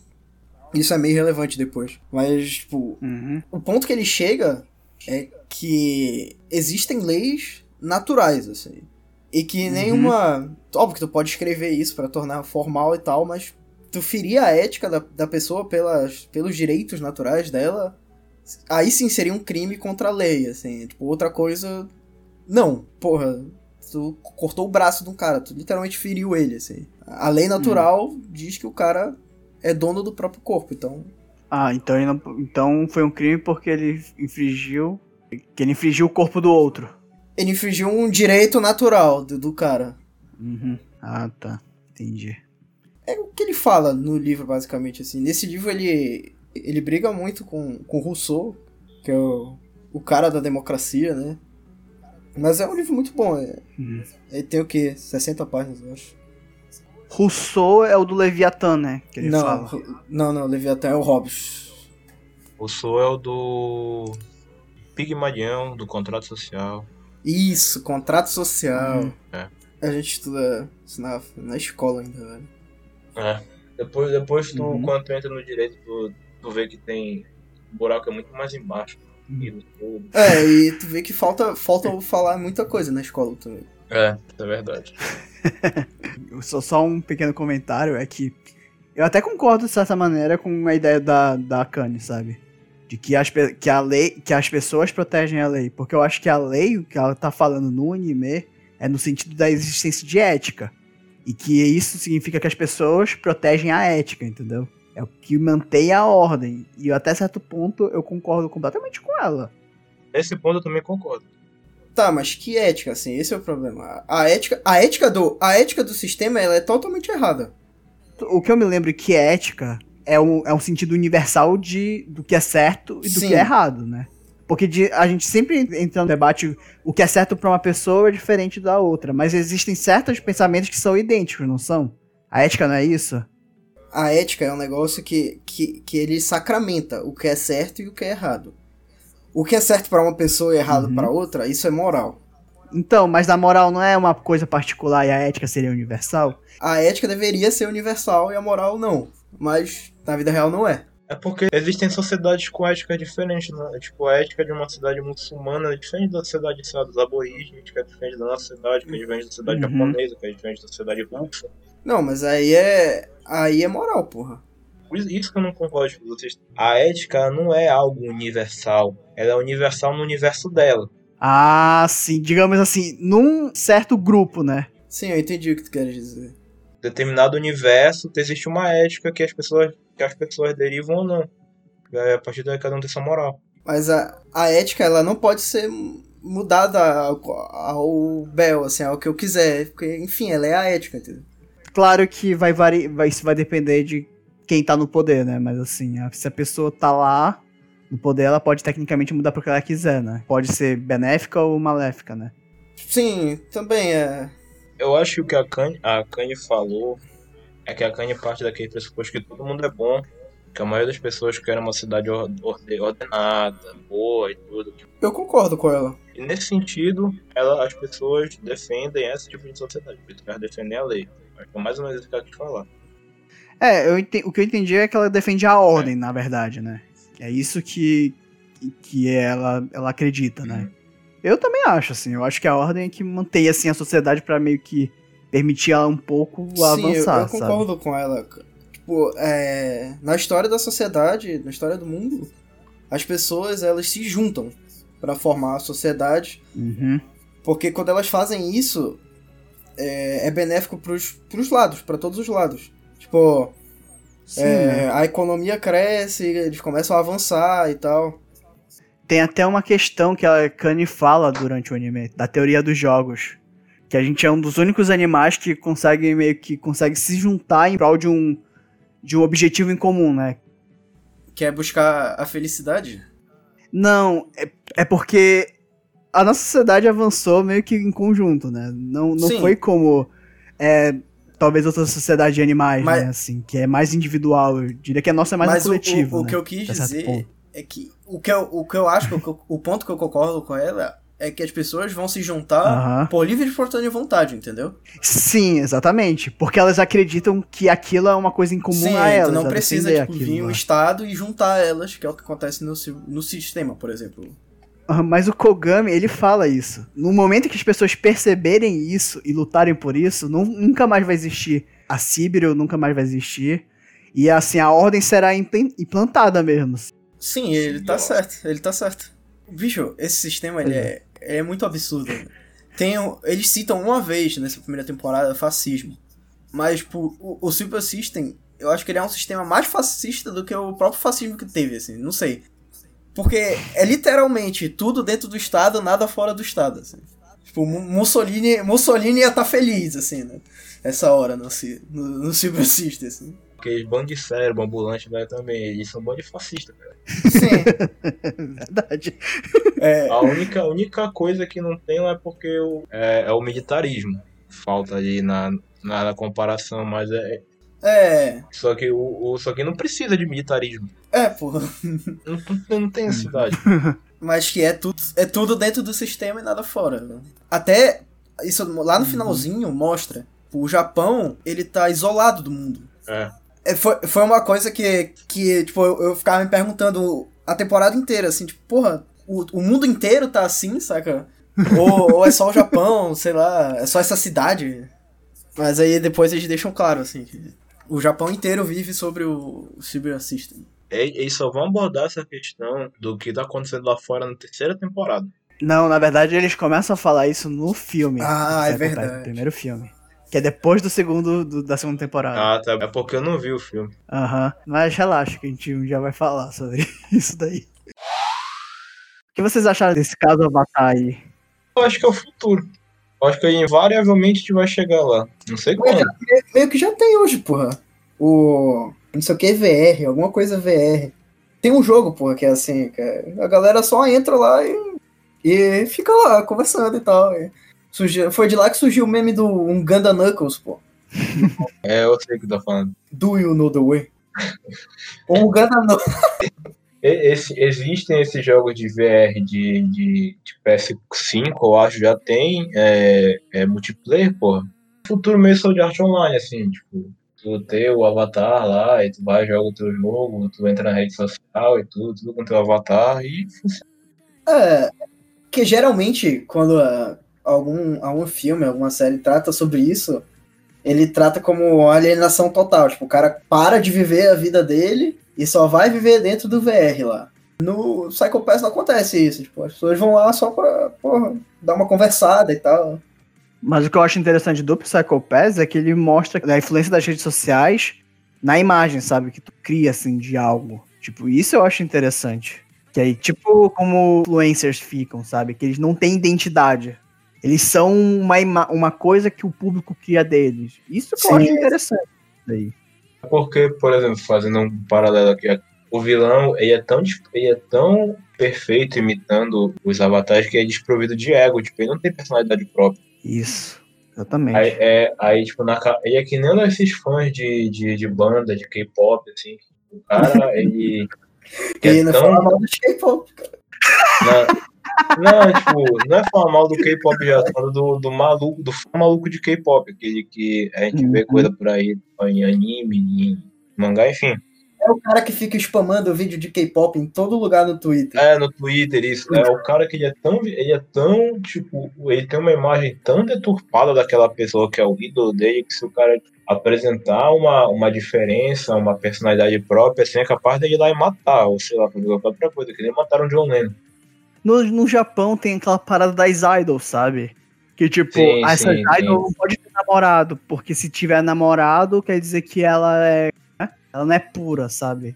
Isso é meio relevante depois. Mas, tipo, Uhum. o ponto que ele chega é que existem leis naturais, assim. E que nenhuma. Óbvio que tu pode escrever isso pra tornar formal e tal, mas tu ferir a ética da, da pessoa pelas, pelos direitos naturais dela, aí sim seria um crime contra a lei, assim. Tipo, outra coisa. Não, porra. Tu cortou o braço de um cara, tu literalmente feriu ele, assim. A lei natural diz que o cara é dono do próprio corpo, então. Ah, então, não- então foi um crime porque ele infringiu. Que ele infringiu o corpo do outro. Ele infringiu um direito natural do, do cara. Uhum. Ah, tá. Entendi. É o que ele fala no livro, basicamente, assim. Nesse livro ele, ele briga muito com, com Rousseau, que é o, o cara da democracia, né? Mas é um livro muito bom. É, Uhum. ele tem o quê? 60 páginas, eu acho. Rousseau é o do Leviatã, né? Que ele não, fala. não, não, Leviatã é o Hobbes. O Sou é o do Pigmalião, do contrato social. Isso, contrato social. Uhum. É. A gente estuda isso na, na escola ainda, velho. É. Depois, depois tu, Uhum. quando tu entra no direito, tu, tu vê que tem. O buraco é muito mais embaixo. Uhum. E tudo. É, e tu vê que falta, falta falar muita coisa na escola também. É, isso é verdade. [laughs] Só, só um pequeno comentário é que eu até concordo de certa maneira com a ideia da, da Akane, sabe? De que as, que, a lei, que as pessoas protegem a lei. Porque eu acho que a lei, o que ela tá falando no anime, é no sentido da existência de ética. E que isso significa que as pessoas protegem a ética, entendeu? É o que mantém a ordem. E até certo ponto eu concordo completamente com ela. Nesse ponto eu também concordo. Tá, mas que ética, assim, esse é o problema. A ética, a ética do, a ética do sistema, ela é totalmente errada. O que eu me lembro que é ética é um, é um sentido universal de, do que é certo e do Sim. que é errado, né? Porque de- a gente sempre entra no debate o que é certo pra uma pessoa é diferente da outra, mas existem certos pensamentos que são idênticos, não são? A ética não é isso? A ética é um negócio que, que, que ele sacramenta o que é certo e o que é errado. O que é certo pra uma pessoa e errado Uhum. pra outra, isso é moral. Então, mas a moral não é uma coisa particular e a ética seria universal? A ética deveria ser universal e a moral não. Mas na vida real não é. É porque existem sociedades com ética diferentes, né? Tipo, a ética de uma cidade muçulmana é diferente da sociedade sei lá, dos aborígenes, que é diferente da nossa cidade, que é diferente da sociedade Uhum. japonesa, que é diferente da sociedade russa. Não, mas aí é. Aí é moral, porra. Por isso- que eu não concordo com vocês. A ética não é algo universal. Ela é universal no universo dela. Ah, sim, digamos assim, num certo grupo, né? Sim, eu entendi o que tu queres dizer. determinado universo existe uma ética que as pessoas que as pessoas derivam ou não. A partir daí cada um tem sua moral. Mas a, a ética, ela não pode ser mudada ao, ao bel, assim, ao que eu quiser. Porque, enfim, ela é a ética, entendeu? Claro que vai vari... vai, isso vai depender de quem tá no poder, né? Mas assim, se a pessoa tá lá no poder, ela pode tecnicamente mudar pro que ela quiser, né? Pode ser benéfica ou maléfica, né? Sim, também é. Eu acho que o que a Kanye, a Kanye falou é que a Kanye parte daquele pressuposto que todo mundo é bom, que a maioria das pessoas querem uma cidade or- orde- ordenada, boa e tudo. Eu concordo com ela. E nesse sentido, ela, as pessoas defendem esse tipo de sociedade, por isso que elas defendem a lei. Acho que é mais ou menos isso que eu quero te falar. É, eu ente- o que eu entendi é que ela defende a ordem, na verdade, né? É isso que, que ela, ela acredita, né? Eu também acho, assim. Eu acho que a ordem é que mantém, assim, a sociedade pra meio que permitir ela um pouco Sim, eu, avançar, eu concordo com ela. Tipo, é, na história da sociedade, na história do mundo, as pessoas elas se juntam pra formar a sociedade? Uhum. porque quando elas fazem isso, é, é benéfico pros, pros lados, pra todos os lados. Tipo, é, né? a economia cresce, eles começam a avançar e tal. Tem até uma questão que a Kanye fala durante o anime, da teoria dos jogos. Que a gente é um dos únicos animais que consegue meio que consegue se juntar em prol de um, de um objetivo em comum, né? Que é buscar a felicidade. Não, é, é porque a nossa sociedade avançou meio que em conjunto, né? Não, não Sim. foi como é, talvez outra sociedade de animais, Mas- né? Assim, que é mais individual. Eu diria que a nossa é mais um o- coletivo. o, o né? que eu quis certo dizer ponto. é que o que eu, o que eu acho, que eu- o ponto que eu concordo com ela é que as pessoas vão se juntar por livre e espontânea vontade, entendeu? Sim, exatamente. Porque elas acreditam que aquilo é uma coisa em comum Sim, a elas. não precisa tipo, vir o lá. Estado e juntar elas, que é o que acontece no, no sistema, por exemplo. Mas o Kogami, ele fala isso. No momento que as pessoas perceberem isso e lutarem por isso, nu- nunca mais vai existir a Sibiru, nunca mais vai existir. E assim, a ordem será implan- implantada mesmo. Sim, ele tá certo, ele tá certo. Bicho, esse sistema ele é, é muito absurdo. Tem, eles citam uma vez nessa primeira temporada fascismo. Mas tipo, o, o Super System, eu acho que ele é um sistema mais fascista do que o próprio fascismo que teve, assim, não sei. Porque é literalmente tudo dentro do Estado, nada fora do Estado, assim. Tipo, Mu- Mussolini, Mussolini ia estar feliz, assim, né? Essa hora no, no, no Super System, assim. Aqueles bandos de cérebro, ambulante, velho, também. Eles são bandos de fascista, cara. Sim. [laughs] Verdade. É, A única, a única coisa que não tem lá é porque o, é, é o militarismo. Falta ali na, na, na comparação, mas é. é, Só que o, o- só que não precisa de militarismo. É, pô. Não, não, tem necessidade. Mas que é tudo, é tudo dentro do sistema e nada fora. né? Até isso lá no finalzinho mostra. O Japão, ele tá isolado do mundo. É. É, foi, foi uma coisa que, que tipo, eu, eu ficava me perguntando a temporada inteira, assim, tipo, porra, o, o mundo inteiro tá assim, saca? ou, ou é só o Japão, [laughs] sei lá, é só essa cidade. Mas aí depois eles deixam claro, assim, que o Japão inteiro vive sobre o, o Cyber System. Eles só vão abordar essa questão do que tá acontecendo lá fora na terceira temporada. Não, na verdade eles começam a falar isso no filme. Ah, é Pass, verdade. Primeiro filme. Que é depois do segundo, do- da segunda temporada. Ah, tá. É porque eu não vi o filme. Aham. Mas relaxa que a gente um dia vai falar sobre [laughs] isso daí. O que vocês acharam desse caso Avatar aí? Eu acho que é o futuro. Eu acho que invariavelmente a gente vai chegar lá. Não sei quando. Me- Meio que já tem hoje, porra. O. Não sei o que, VR, alguma coisa VR. Tem um jogo, porra, que é assim, que é- a galera só entra lá e. E fica lá, conversando e tal. E surgiu- foi de lá que surgiu o meme do um Ganda Knuckles, pô. [laughs] É, eu sei o que tá falando. Do You Know the Way? Ou o Ganda Knuckles. [laughs] Esse, existem esses jogos de VR de, de, de PS5, eu acho, já tem é, é, multiplayer, porra. Futuro meio só de arte online, assim, tipo, tu ter o avatar lá, e tu vai joga o teu jogo, tu entra na rede social e tudo, tudo com teu avatar, e. É. Que geralmente, quando ah, algum, algum filme, alguma série trata sobre isso, ele trata como alienação total. Tipo, o cara para de viver a vida dele e só vai viver dentro do VR lá. No Psycho Pass não acontece isso. Tipo, as pessoas vão lá só pra, porra, dar uma conversada e tal. Mas o que eu acho interessante do Psycho Pass é que ele mostra a influência das redes sociais na imagem, sabe? Que tu cria, assim, de algo. Tipo, isso eu acho interessante. Que aí, tipo, como influencers ficam, sabe? Que eles não têm identidade. Eles são uma, uma coisa que o público cria deles. Isso que eu Sim. acho interessante. Daí. Porque, por exemplo, fazendo um paralelo aqui, o vilão ele é tão, ele é tão perfeito imitando os avatares que ele é desprovido de ego, tipo, ele não tem personalidade própria. Isso. Exatamente. Aí, é, aí tipo, na, ele é que nem um desses fãs de, de, de banda, de K-pop, assim. O cara, [laughs] ele. que E é não tão, fala mal do K-pop. na- Não, tipo, não é falar mal do K-pop já, falando do, do maluco, do fã maluco de K-pop, aquele que a gente vê Uhum. coisa por aí em anime, em mangá, enfim. É o cara que fica spamando vídeo de K-pop em todo lugar no Twitter. É, no Twitter, isso. É o cara que ele é tão. Ele é tão, tipo, ele tem uma imagem tão deturpada daquela pessoa que é o ídolo dele, que se o cara apresentar uma, uma diferença, uma personalidade própria, assim, é capaz dele ir lá e matar, ou sei lá, fazer qualquer outra coisa, que nem mataram o John Lennon. No, no Japão tem aquela parada das idols, sabe? Que tipo, Sim, essa sim, idol sim. não pode ter namorado, porque se tiver namorado, quer dizer que ela é. Ela não é pura, sabe?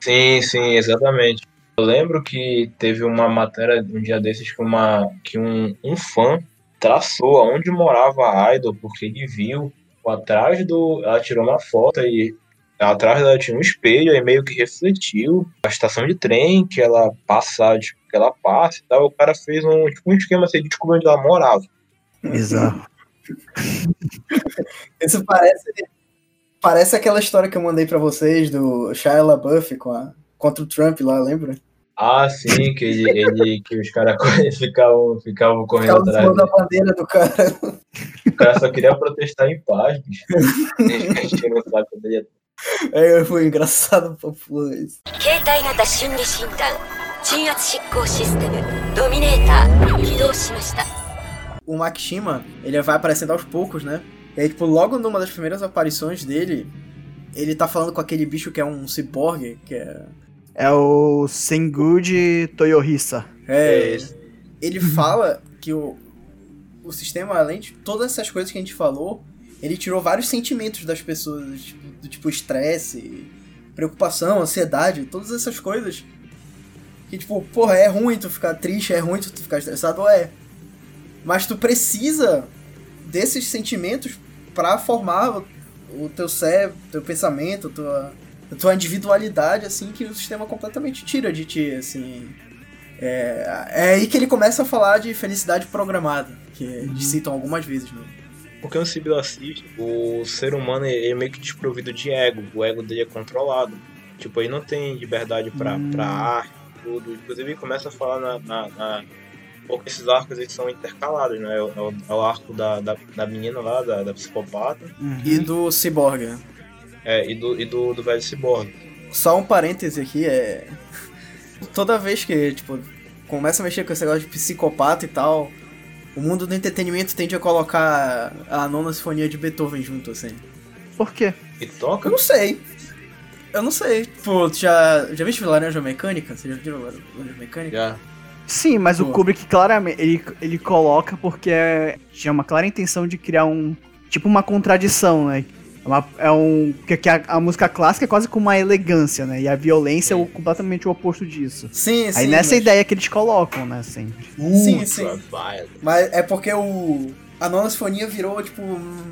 Sim, sim, exatamente. Eu lembro que teve uma matéria um dia desses que, uma, que um, um fã traçou aonde morava a Idol, porque ele viu atrás do. Ela tirou uma foto e atrás dela tinha um espelho e meio que refletiu a estação de trem que ela passa, tipo, que ela passa e tal. O cara fez um, tipo, um esquema assim, de descobrir onde ela morava. Bizarro. [laughs] Isso parece. Parece aquela história que eu mandei para vocês do Shia LaBeouf com a, contra o Trump lá, lembra? Ah, sim, que, ele, ele que os caras [laughs] ficavam, ficavam correndo atrás. bandeira do cara. O cara só queria protestar em paz, bicho. [laughs] A gente é. é, foi engraçado pra porra isso. O Makishima, ele vai aparecendo aos poucos, né? E aí, tipo, logo numa das primeiras aparições dele, ele tá falando com aquele bicho que é um ciborgue, que é. É o Senguji Toyohisa. É, É ele [laughs] fala que o, o sistema, além de todas essas coisas que a gente falou, ele tirou vários sentimentos das pessoas, tipo, do tipo estresse, preocupação, ansiedade, todas essas coisas. Que tipo, porra, é ruim tu ficar triste, é ruim tu ficar estressado, é. Mas tu precisa desses sentimentos pra formar o, teu cérebro, teu pensamento, tua, tua individualidade, assim, que o sistema completamente tira de ti, assim. É, é aí que ele começa a falar de felicidade programada, que eles citam algumas vezes no. Porque no Civil Assist, o ser humano é meio que desprovido de ego. O ego dele é controlado. Tipo, ele não tem liberdade pra, Hum. pra arte, tudo. Inclusive, ele começa a falar na. na, na- Porque esses arcos eles são intercalados, né? É o, é o- é o arco da, da, da menina lá, da, da psicopata, E do Cyborg. né? é, e, do, e do, do velho ciborgue. Só um parêntese aqui, é. Toda vez que, tipo, começa a mexer com esse negócio de psicopata e tal, o mundo do entretenimento tende a colocar a nona sinfonia de Beethoven junto, assim. Por quê? E Eu toca? não sei. Eu não sei. Pô, tu já, já viste Laranja Mecânica? Você já viu Laranja Mecânica? Já. Sim, mas o. Kubrick claramente ele, ele coloca porque é- tinha uma clara intenção de criar um tipo uma contradição, né? É uma- é um porque que a, a música clássica é quase com uma elegância, né? E a violência é o, completamente o oposto disso. Sim, sim. Aí nessa mas- ideia que eles colocam, né, sempre. Sim, Ultra sim. violent. Mas é porque o. A nona sinfonia virou, tipo,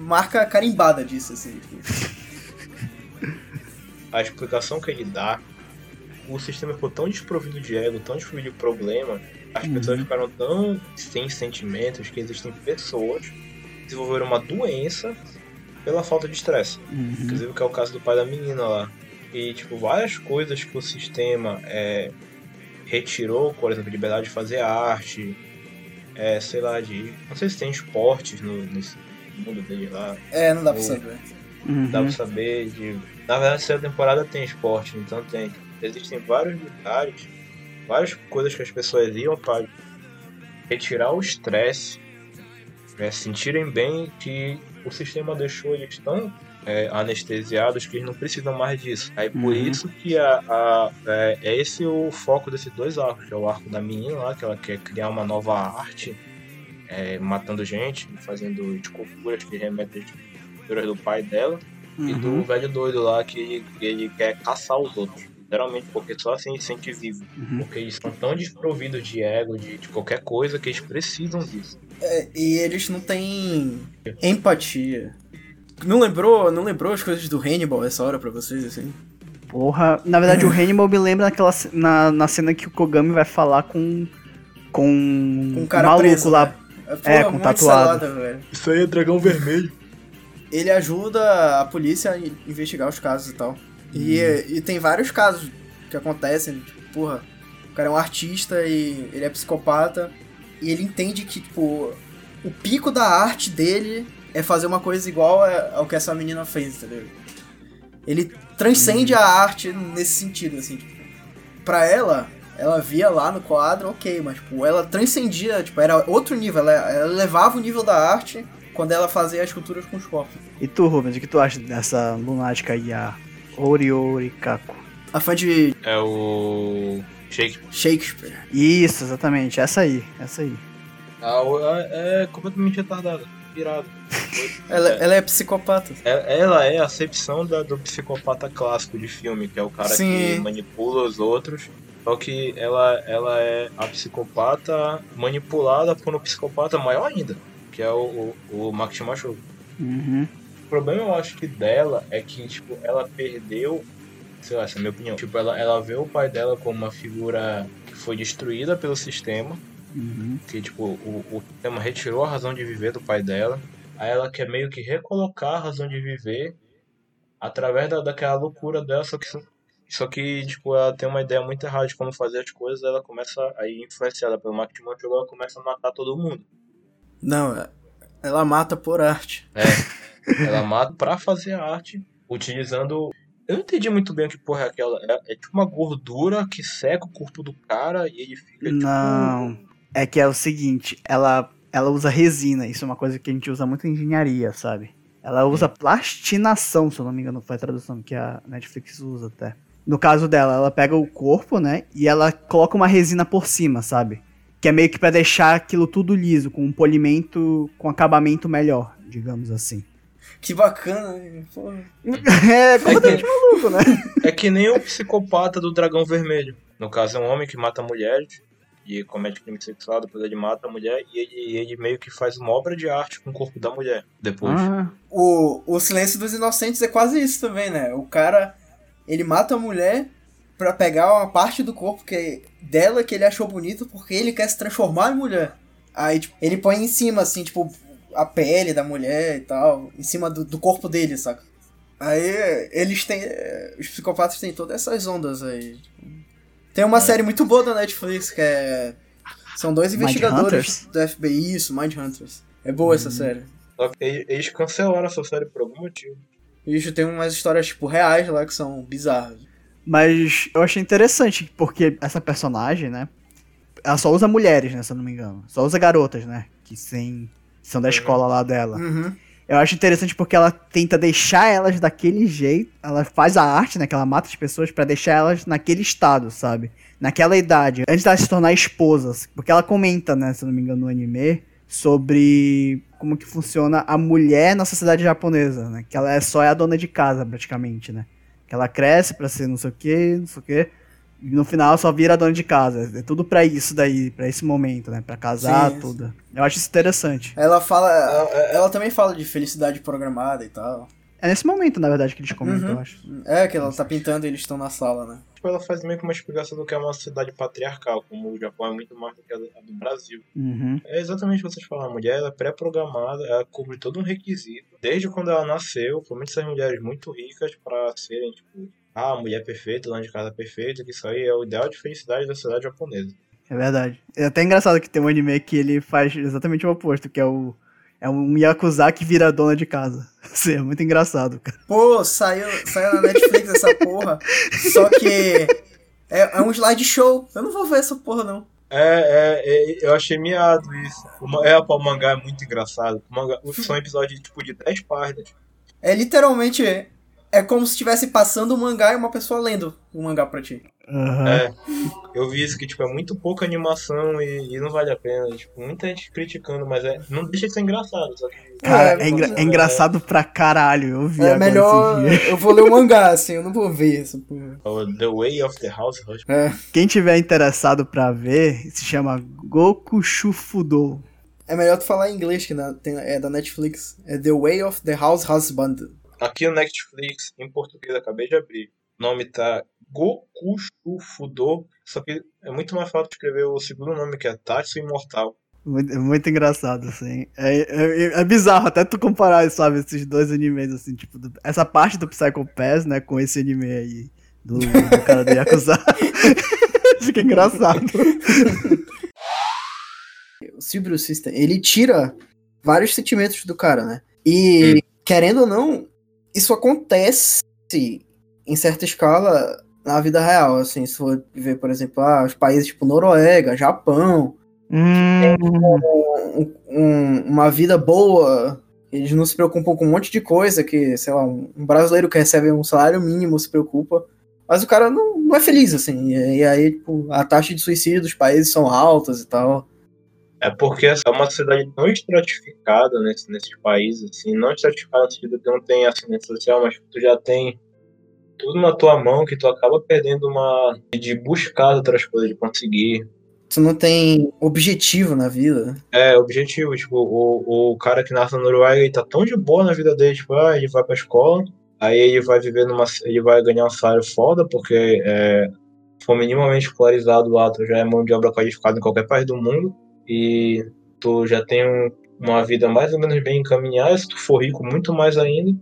marca carimbada disso, assim. tipo. a explicação que ele dá, o sistema ficou tão desprovido de ego, tão desprovido de problema, as Uhum. pessoas ficaram tão sem sentimentos que existem pessoas que desenvolveram uma doença pela falta de estresse. Uhum. Inclusive que é o caso do pai da menina lá. E tipo, várias coisas que o sistema é, retirou, por exemplo, liberdade de fazer arte, é, sei lá, de. Não sei se tem esportes no, nesse mundo dele lá. É, não dá pra O- saber. Uhum. Dá pra saber de. Na verdade, essa temporada tem esporte, então tem. Existem vários lugares, várias coisas que as pessoas iam para retirar o estresse, né, sentirem bem que o sistema deixou eles tão é, anestesiados que eles não precisam mais disso. Aí por Uhum. isso que a, a- é, é esse o foco desses dois arcos, que é o arco da menina lá, que ela quer criar uma nova arte, é, matando gente, fazendo esculturas que remetem às esculturas do pai dela e do Uhum. velho doido lá que ele, ele quer caçar os outros. Literalmente, porque só assim ele se sente vivo. Uhum. Porque eles são tão desprovidos de ego, de, de qualquer coisa, que eles precisam disso. É, e eles não têm empatia. Não lembrou, não lembrou as coisas do Hannibal essa hora pra vocês, assim? Porra, na verdade o [laughs] Hannibal me lembra naquela na, na cena que o Kogami vai falar com com Com um cara maluco preso, lá. né? É, com muito tatuado. velho. Isso aí é dragão vermelho. Ele ajuda a polícia a in- investigar os casos e tal. E, e tem vários casos que acontecem, tipo, porra, O cara é um artista e ele é psicopata. E ele entende que, tipo, o pico da arte dele é fazer uma coisa igual ao que essa menina fez, entendeu? Ele transcende a arte nesse sentido, assim, tipo, pra ela, ela via lá no quadro, ok, mas, tipo, ela transcendia, tipo, era outro nível, ela, ela levava o nível da arte quando ela fazia as esculturas com os corpos. E tu, Rubens, o que tu acha dessa lunática aí, a Oriori Kako? A fã de É o. Shake. Shakespeare. Isso, exatamente, essa aí, essa aí. Ah, o- é, é completamente retardado. Pirado. [laughs] Ela, ela é psicopata. É- Ela é a acepção da- do psicopata clássico de filme, que é o cara Sim. que manipula os outros. Só que ela, ela é a psicopata manipulada por um psicopata maior ainda, que é o, o, o Max Machado. Uhum. O problema, eu acho que dela é que, tipo, ela perdeu. Sei lá, essa é a minha opinião. Tipo, ela, ela vê o pai dela como uma figura que foi destruída pelo sistema. Uhum. Que, tipo, o, o sistema retirou a razão de viver do pai dela. Aí ela quer meio que recolocar a razão de viver através da, daquela loucura dela. Só que, só que, tipo, ela tem uma ideia muito errada de como fazer as coisas. Ela começa, aí, influenciada pelo marketing ela começa a matar todo mundo. Não, ela mata por arte. [laughs] Ela mata pra fazer a arte, utilizando. Eu não entendi muito bem o que porra é aquela. É, é tipo uma gordura que seca o corpo do cara e ele fica tipo. Não, é que é o seguinte, ela, ela usa resina, isso é uma coisa que a gente usa muito em engenharia, sabe? Ela usa plastinação, se eu não me engano foi a tradução que a Netflix usa até. No caso dela, ela pega o corpo, né, e ela coloca uma resina por cima, sabe? Que é meio que pra deixar aquilo tudo liso, com um polimento, com acabamento melhor, digamos assim. Que bacana, hein? Pô. [laughs] é completamente maluco, né? É que nem o psicopata do dragão vermelho. No caso, é um homem que mata mulheres e comete crime sexual, depois ele mata a mulher e ele, ele meio que faz uma obra de arte com o corpo da mulher. Depois. Ah, O, o Silêncio dos Inocentes é quase isso também, né? O cara, ele mata a mulher pra pegar uma parte do corpo que é dela que ele achou bonito porque ele quer se transformar em mulher. Aí, tipo, ele põe em cima, assim, tipo, a pele da mulher e tal, em cima do, do corpo dele, saca? Aí, eles têm. eh, Os psicopatas têm todas essas ondas aí. Tem uma série muito boa da Netflix que é. São dois investigadores do FBI, isso, Mindhunters. É boa essa série. Só que eles- cancelaram essa série por algum motivo. Bicho, tem umas histórias, tipo, reais lá que são bizarras. Mas eu achei interessante, porque essa personagem, né? Ela só usa mulheres, né? Se eu não me engano. Só usa garotas, né? Que sem, são da escola lá dela. Uhum. Eu acho interessante porque ela tenta deixar elas daquele jeito. Ela faz a arte, né? Que ela mata as pessoas pra deixar elas naquele estado, sabe? Naquela idade. Antes dela se tornar esposas. Porque ela comenta, né? Se eu não me engano, no anime. Sobre como que funciona a mulher na sociedade japonesa, né? Que ela é só é a dona de casa, praticamente, né? Que ela cresce pra ser não sei o que, não sei o que. E no final só vira dona de casa. É tudo pra isso daí, pra esse momento, né? Pra casar, Sim, tudo. Eu acho isso interessante. Ela fala. Ela também fala de felicidade programada e tal. É nesse momento, na verdade, que eles comentam, Uhum. eu acho. É, que ela tá pintando e eles estão na sala, né? Tipo, ela faz meio que uma explicação do que é uma sociedade patriarcal, como o Japão é muito mais do que a do Brasil. Uhum. É exatamente o que vocês falaram. A mulher ela é pré-programada, ela cumpre todo um requisito. Desde quando ela nasceu, principalmente essas mulheres muito ricas para serem, tipo, ah, a mulher perfeita, dona de casa perfeita, que isso aí é o ideal de felicidade da sociedade japonesa. É verdade. É até engraçado que tem um anime que ele faz exatamente o oposto, que é o. É um Yakuza que vira dona de casa. [laughs] Isso é muito engraçado, cara. Pô, saiu, saiu na Netflix essa porra. Só que. É, é um slideshow. Eu não vou ver essa porra, não. É, é, é, eu achei miado isso. O, é, o mangá é muito engraçado. O mangá, são episódios tipo de 10 páginas. É literalmente. É como se estivesse passando um mangá e uma pessoa lendo o mangá pra ti. Aham. É, eu vi isso que tipo, é muito pouca animação e, e não vale a pena. Tipo, muita gente criticando, mas é, não deixa de ser engraçado. Só que, Cara, É, é, engra- é engraçado pra caralho. Eu vi É agora melhor. Eu vou ler o mangá, assim, eu não vou ver essa porra. o The Way of the House Hush. É. Quem tiver interessado pra ver, se chama Goku Shufudo. É melhor tu falar em inglês, que na- tem- é da Netflix. É The Way of the House Husband. Aqui no Netflix, em português, acabei de abrir. O nome tá Goku Shufudo, só que é muito mais fácil de escrever o segundo nome, que é Tatsu Imortal. Muito, muito engraçado, assim. É, é, é bizarro até tu comparar, sabe, esses dois animes, assim, tipo, do- essa parte do Psycho Pass, né, com esse anime aí, do, do cara do Yakuza. [laughs] Fica engraçado. o Sibiru System, ele tira vários sentimentos do cara, né? E, querendo ou não, isso acontece em certa escala na vida real, assim, se for ver, por exemplo, ah, os países tipo Noruega, Japão, Hum, um- um- uma vida boa, eles não se preocupam com um monte de coisa que, sei lá, um, um brasileiro que recebe um salário mínimo se preocupa, mas o cara não, não é feliz, assim, e, e aí, tipo, a taxa de suicídio dos países são altas e tal. É porque é uma sociedade tão estratificada nesse, nesses países, assim, não estratificada no sentido que não tem assistência social, mas que tu já tem tudo na tua mão que tu acaba perdendo uma. de buscar outras coisas, de conseguir. Tu não tem objetivo na vida. É, objetivo, tipo, o, o cara que nasce na Noruega, ele tá tão de boa na vida dele, tipo, ah, ele vai pra escola, aí ele vai viver numa. ele vai ganhar um salário foda, porque é, for minimamente escolarizado lá, tu já é mão de obra qualificada em qualquer país do mundo, e tu já tem um- uma vida mais ou menos bem encaminhada, se tu for rico, muito mais ainda.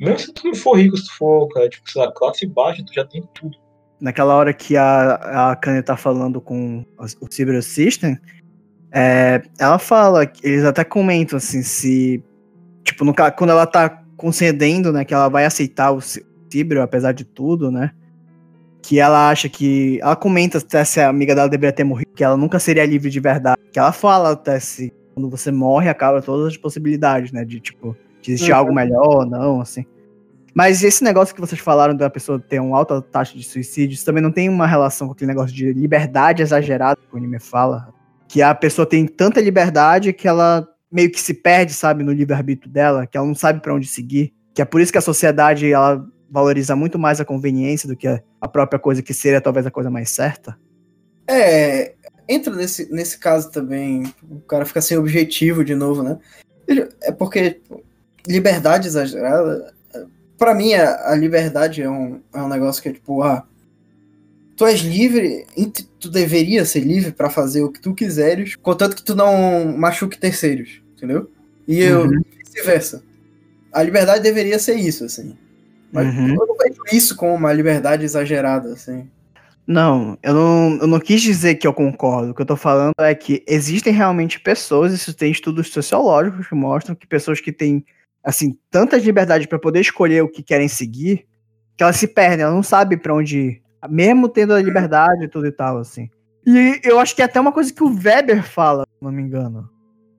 Mesmo se tu não for rico, se tu for, cara, tipo, sei lá, classe baixa, tu já tem tudo. naquela hora que a, a Kanye tá falando com o Cyber System, é, ela fala, eles até comentam assim, se. Tipo, no, quando ela tá concedendo, né, que ela vai aceitar o Ci- Cyber, apesar de tudo, né? Que ela acha que. Ela comenta até se a amiga dela deveria ter morrido, que ela nunca seria livre de verdade. Que ela fala até se quando você morre, acaba todas as possibilidades, né? De tipo, de existir Uhum. algo melhor ou não, assim. Mas esse negócio que vocês falaram da pessoa ter uma alta taxa de suicídio, isso também não tem uma relação com aquele negócio de liberdade exagerada que o anime fala. Que a pessoa tem tanta liberdade que ela meio que se perde, sabe, no livre-arbítrio dela, que ela não sabe pra onde seguir. Que é por isso que a sociedade ela valoriza muito mais a conveniência do que a própria coisa que seria talvez a coisa mais certa. É, entra nesse, nesse caso também, o cara fica sem objetivo de novo, né? É porque liberdade exagerada, pra mim a, a liberdade é um, é um negócio que é tipo, ah, tu és livre, tu deveria ser livre pra fazer o que tu quiseres, contanto que tu não machuque terceiros, entendeu? E eu, Uhum. vice-versa. A liberdade deveria ser isso, assim. Mas Uhum. eu não vejo isso como uma liberdade exagerada, assim. Não, eu não, eu não quis dizer que eu concordo. O que eu tô falando é que existem realmente pessoas, isso tem estudos sociológicos que mostram que pessoas que têm, assim, tanta liberdade pra poder escolher o que querem seguir, que elas se perdem, elas não sabem pra onde ir. Mesmo tendo a liberdade e tudo e tal, assim. E eu acho que é até uma coisa que o Weber fala, se não me engano.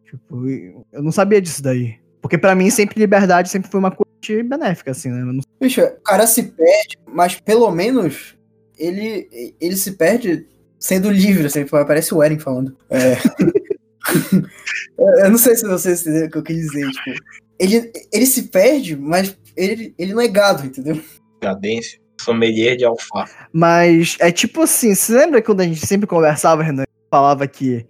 Tipo, eu não sabia disso daí. Porque pra mim sempre liberdade sempre foi uma coisa benéfica, assim, né? Não Bicho, o cara se perde, mas pelo menos ele, ele se perde sendo livre, assim, parece o Eren falando. É. [laughs] eu não sei se vocês entenderam o que eu quis dizer, tipo, ele, ele se perde, mas ele, ele não é gado, entendeu? Cadência. Sommelier de alface. Mas é tipo assim, você lembra quando a gente sempre conversava, Renan? Falava que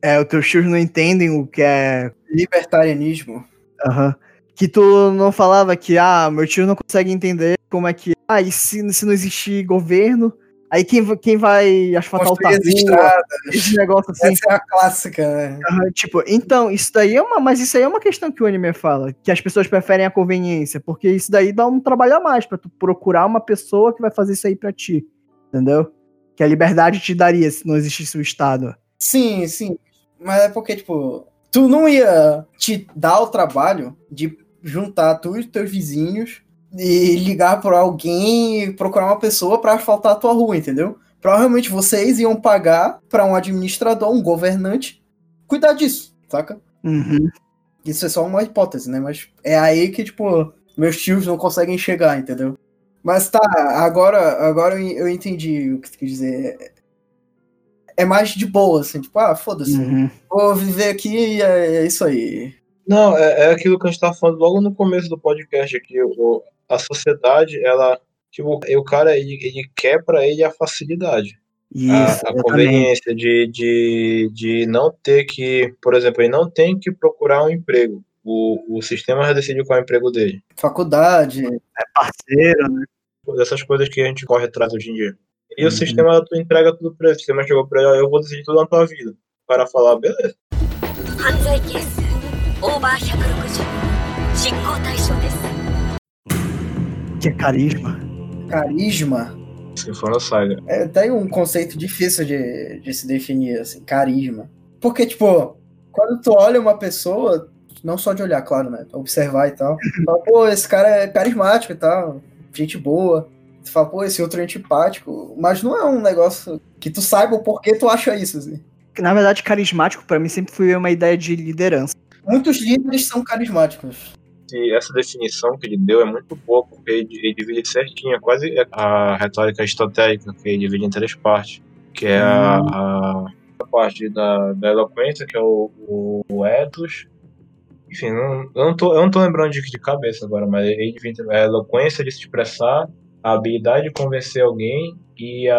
é, os teus tios não entendem o que é. Libertarianismo. aham, que tu não falava que, ah, meu tio não consegue entender como é que. Ah, e se, se não existir governo? Aí quem, quem vai asfaltar o Construir estradas. Esse negócio assim. Essa é a clássica, né? tipo, então, isso daí é uma. Mas isso aí é uma questão que o anime fala. Que as pessoas preferem a conveniência. Porque isso daí dá um trabalho a mais pra tu procurar uma pessoa que vai fazer isso aí pra ti. Entendeu? Que a liberdade te daria se não existisse o Estado. Sim, sim. Mas é porque, tipo, tu não ia te dar o trabalho de juntar tu e os teus vizinhos e ligar pra alguém e procurar uma pessoa pra asfaltar a tua rua, entendeu? Provavelmente vocês iam pagar pra um administrador, um governante, cuidar disso, saca? Uhum. Isso é só uma hipótese, né? Mas é aí que, tipo, meus tios não conseguem chegar, entendeu? Mas tá, agora, agora eu entendi o que tu quis dizer. É mais de boa, assim, tipo, ah, foda-se. Uhum. Vou viver aqui e é, é isso aí. Não, é, é aquilo que a gente tava falando logo no começo do podcast aqui. O, a sociedade, ela. Tipo, o cara, ele, ele quer pra ele a facilidade. Isso, a, a conveniência de, de, de não ter que. Por exemplo, ele não tem que procurar um emprego. O, o sistema já decidiu qual é o emprego dele. Faculdade. Parceiro, né? Dessas coisas que a gente corre atrás hoje em dia. E Uhum. o sistema, tu entrega tudo pra ele. O sistema chegou pra ele, ó, eu vou decidir tudo na tua vida. O cara falar, beleza. 犯罪係数オーバー160執行対象です Que é carisma. Carisma. Se for no Saga. É até um conceito difícil de, de se definir, assim, carisma. Porque, tipo, quando tu olha uma pessoa, não só de olhar, claro, né? Observar e tal. Fala, pô, esse cara é carismático e tal, gente boa. Tu fala, pô, esse outro é antipático. Mas não é um negócio que tu saiba o porquê tu acha isso, assim. Na verdade, carismático pra mim sempre foi uma ideia de liderança. Muitos líderes são carismáticos. E essa definição que ele deu é muito boa, porque ele, ele divide certinho, é quase a retórica aristotélica, que ele divide em três partes. Que é a, a, a parte da, da eloquência, que é o, o, o ethos. Enfim, não, eu, não tô, eu não tô lembrando de, de cabeça agora, mas ele divide a eloquência de se expressar, a habilidade de convencer alguém e a,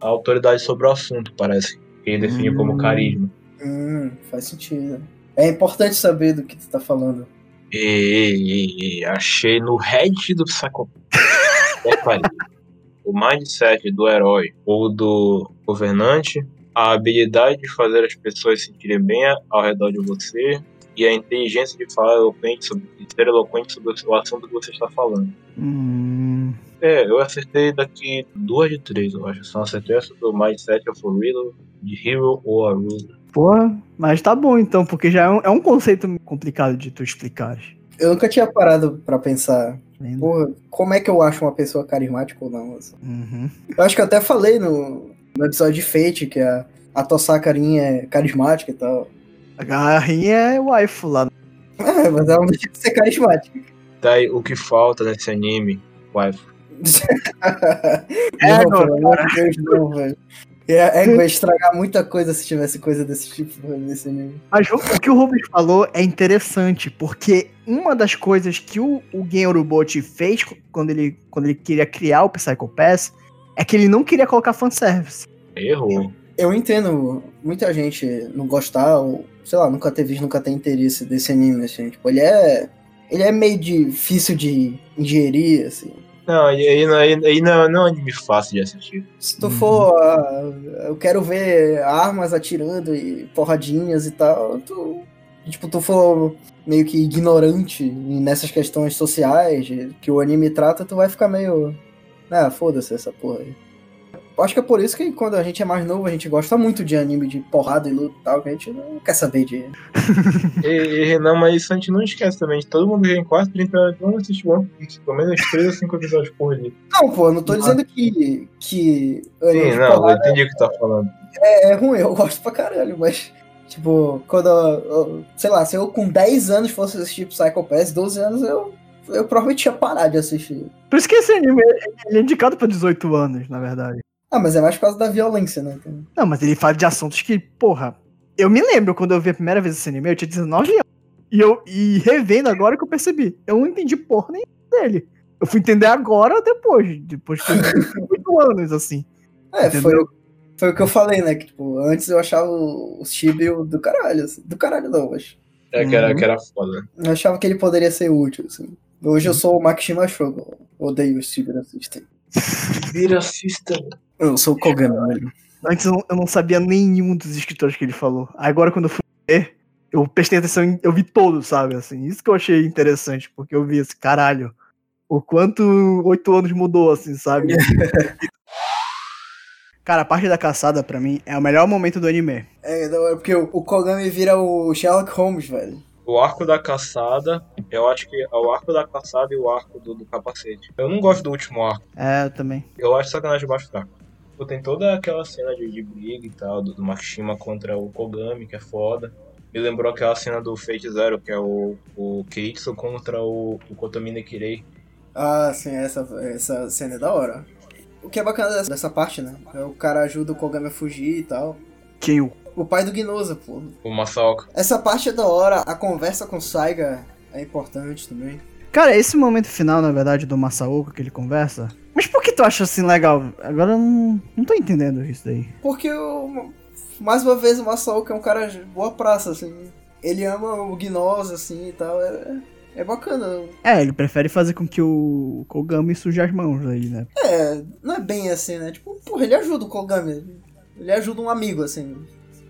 a autoridade sobre o assunto, parece. Que ele define Hum. como carisma. Hum, faz sentido. É importante saber do que tu tá falando. E, e- e achei no head do Psychopath. [laughs] Pai. o mindset do herói ou do governante, a habilidade de fazer as pessoas se sentirem bem ao redor de você e a inteligência de falar eloquente sobre, de ser eloquente sobre o assunto que você está falando. Hum, É, eu acertei daqui duas de três, eu acho. Só acertei essa do mindset of a riddle, de hero ou a ruler. Porra, mas tá bom então, porque já é um, é um conceito complicado de tu explicar. Eu nunca tinha parado pra pensar, Vendo? porra, como é que eu acho uma pessoa carismática ou não? assim. Uhum. Eu acho que eu até falei no, no episódio de Fate que a, a Tosakarin é carismática e tal. A garrinha é o waifu lá. É, [laughs] mas ela não deixa de ser carismática. Daí, o que falta nesse anime, wife? [laughs] É, não, não, pelo amor de Deus, não, velho. É, é, vai estragar muita coisa se tivesse coisa desse tipo nesse anime. Mas o, que o Rubens falou é interessante, porque uma das coisas que o, o Gen Urobochi fez quando ele, quando ele queria criar o Psycho Pass é que ele não queria colocar fanservice. Errou. Eu entendo muita gente não gostar, ou, sei lá, nunca ter visto, nunca ter interesse desse anime, assim. Tipo, ele é. Ele é meio difícil de ingerir, assim. Não, aí, aí, aí não, não é um anime fácil de assistir. Se tu for. ah, eu quero ver armas atirando e porradinhas e tal, tu. Tipo, tu for meio que ignorante nessas questões sociais que o anime trata, tu vai ficar meio. Ah, foda-se essa porra aí. Eu Acho que é por isso que quando a gente é mais novo, a gente gosta muito de anime de porrada e luta e tal, que a gente não quer saber de. E, e Renan, mas isso a gente não esquece também. Todo mundo já em quase 30 anos não assiste One Piece. Pelo menos 3 ou 5 episódios por dia. Não, pô, eu não tô dizendo que. que Sim, não, eu porrada entendi o que tá falando. é, é ruim, eu gosto pra caralho, mas. Tipo, quando. eu- eu- sei lá, se eu com 10 anos fosse assistir Psycho Pass, 12 anos eu. Eu provavelmente ia parar de assistir. Por isso que esse anime ele é indicado pra 18 anos, na verdade. Ah, mas é mais por causa da violência, né? Então, Não, mas ele fala de assuntos que, porra. Eu me lembro quando eu vi a primeira vez esse anime, eu tinha 19 anos. E, eu, e revendo agora que eu percebi. Eu não entendi porra nem dele. Eu fui entender agora depois. Depois [laughs] tinha 8 anos, assim. é, Entendeu? foi, foi o que eu falei, né? Que, tipo, antes eu achava o, o Chibi o do caralho. assim. Do caralho não, mas. É que era, Uhum. que era foda. Eu achava que ele poderia ser útil, assim. Hoje eu sou o Makishima Shogo. Odeio o Chibi System. Vira system. Eu sou o Kogami, velho. Antes eu não, sabia nenhum dos escritores que ele falou. Agora, quando eu fui ver, eu prestei atenção, em, eu vi todos, sabe? Assim, isso que eu achei interessante, porque eu vi esse caralho. O quanto oito anos mudou, assim, sabe? [laughs] Cara, a parte da caçada, pra mim, é o melhor momento do anime. É, é porque o, o Kogami vira o Sherlock Holmes, velho. O arco da caçada, eu acho que é o arco da caçada e o arco do, do capacete. Eu não gosto do último arco. É, eu também. Eu acho sacanagem baixo fraco. Pô, Tem toda aquela cena de, de briga e tal, do, do Makishima contra o Kogami, que é foda. Me lembrou aquela cena do Fate Zero, que é o, o Keitsu contra o, o Kotomi Nekirei. Ah, sim, essa, essa cena é da hora. O que é bacana dessa, dessa parte, né? É o cara ajuda o Kogami a fugir e tal. Quem o. O pai do Gnosa, pô. O Masaoka. Essa parte é da hora. A conversa com o Saiga é importante também. Cara, esse momento final, na verdade, do Masaoka que ele conversa. Mas por que tu acha assim legal? Agora eu não, não tô entendendo isso daí. Porque, o, mais uma vez, o Masaoka é um cara de boa praça, assim. Ele ama o Gnosa, assim, e tal. É, é bacana. É, ele prefere fazer com que o Kogami suje as mãos aí, né? É, não é bem assim, né? Tipo, porra, ele ajuda o Kogami. Ele ajuda um amigo, assim.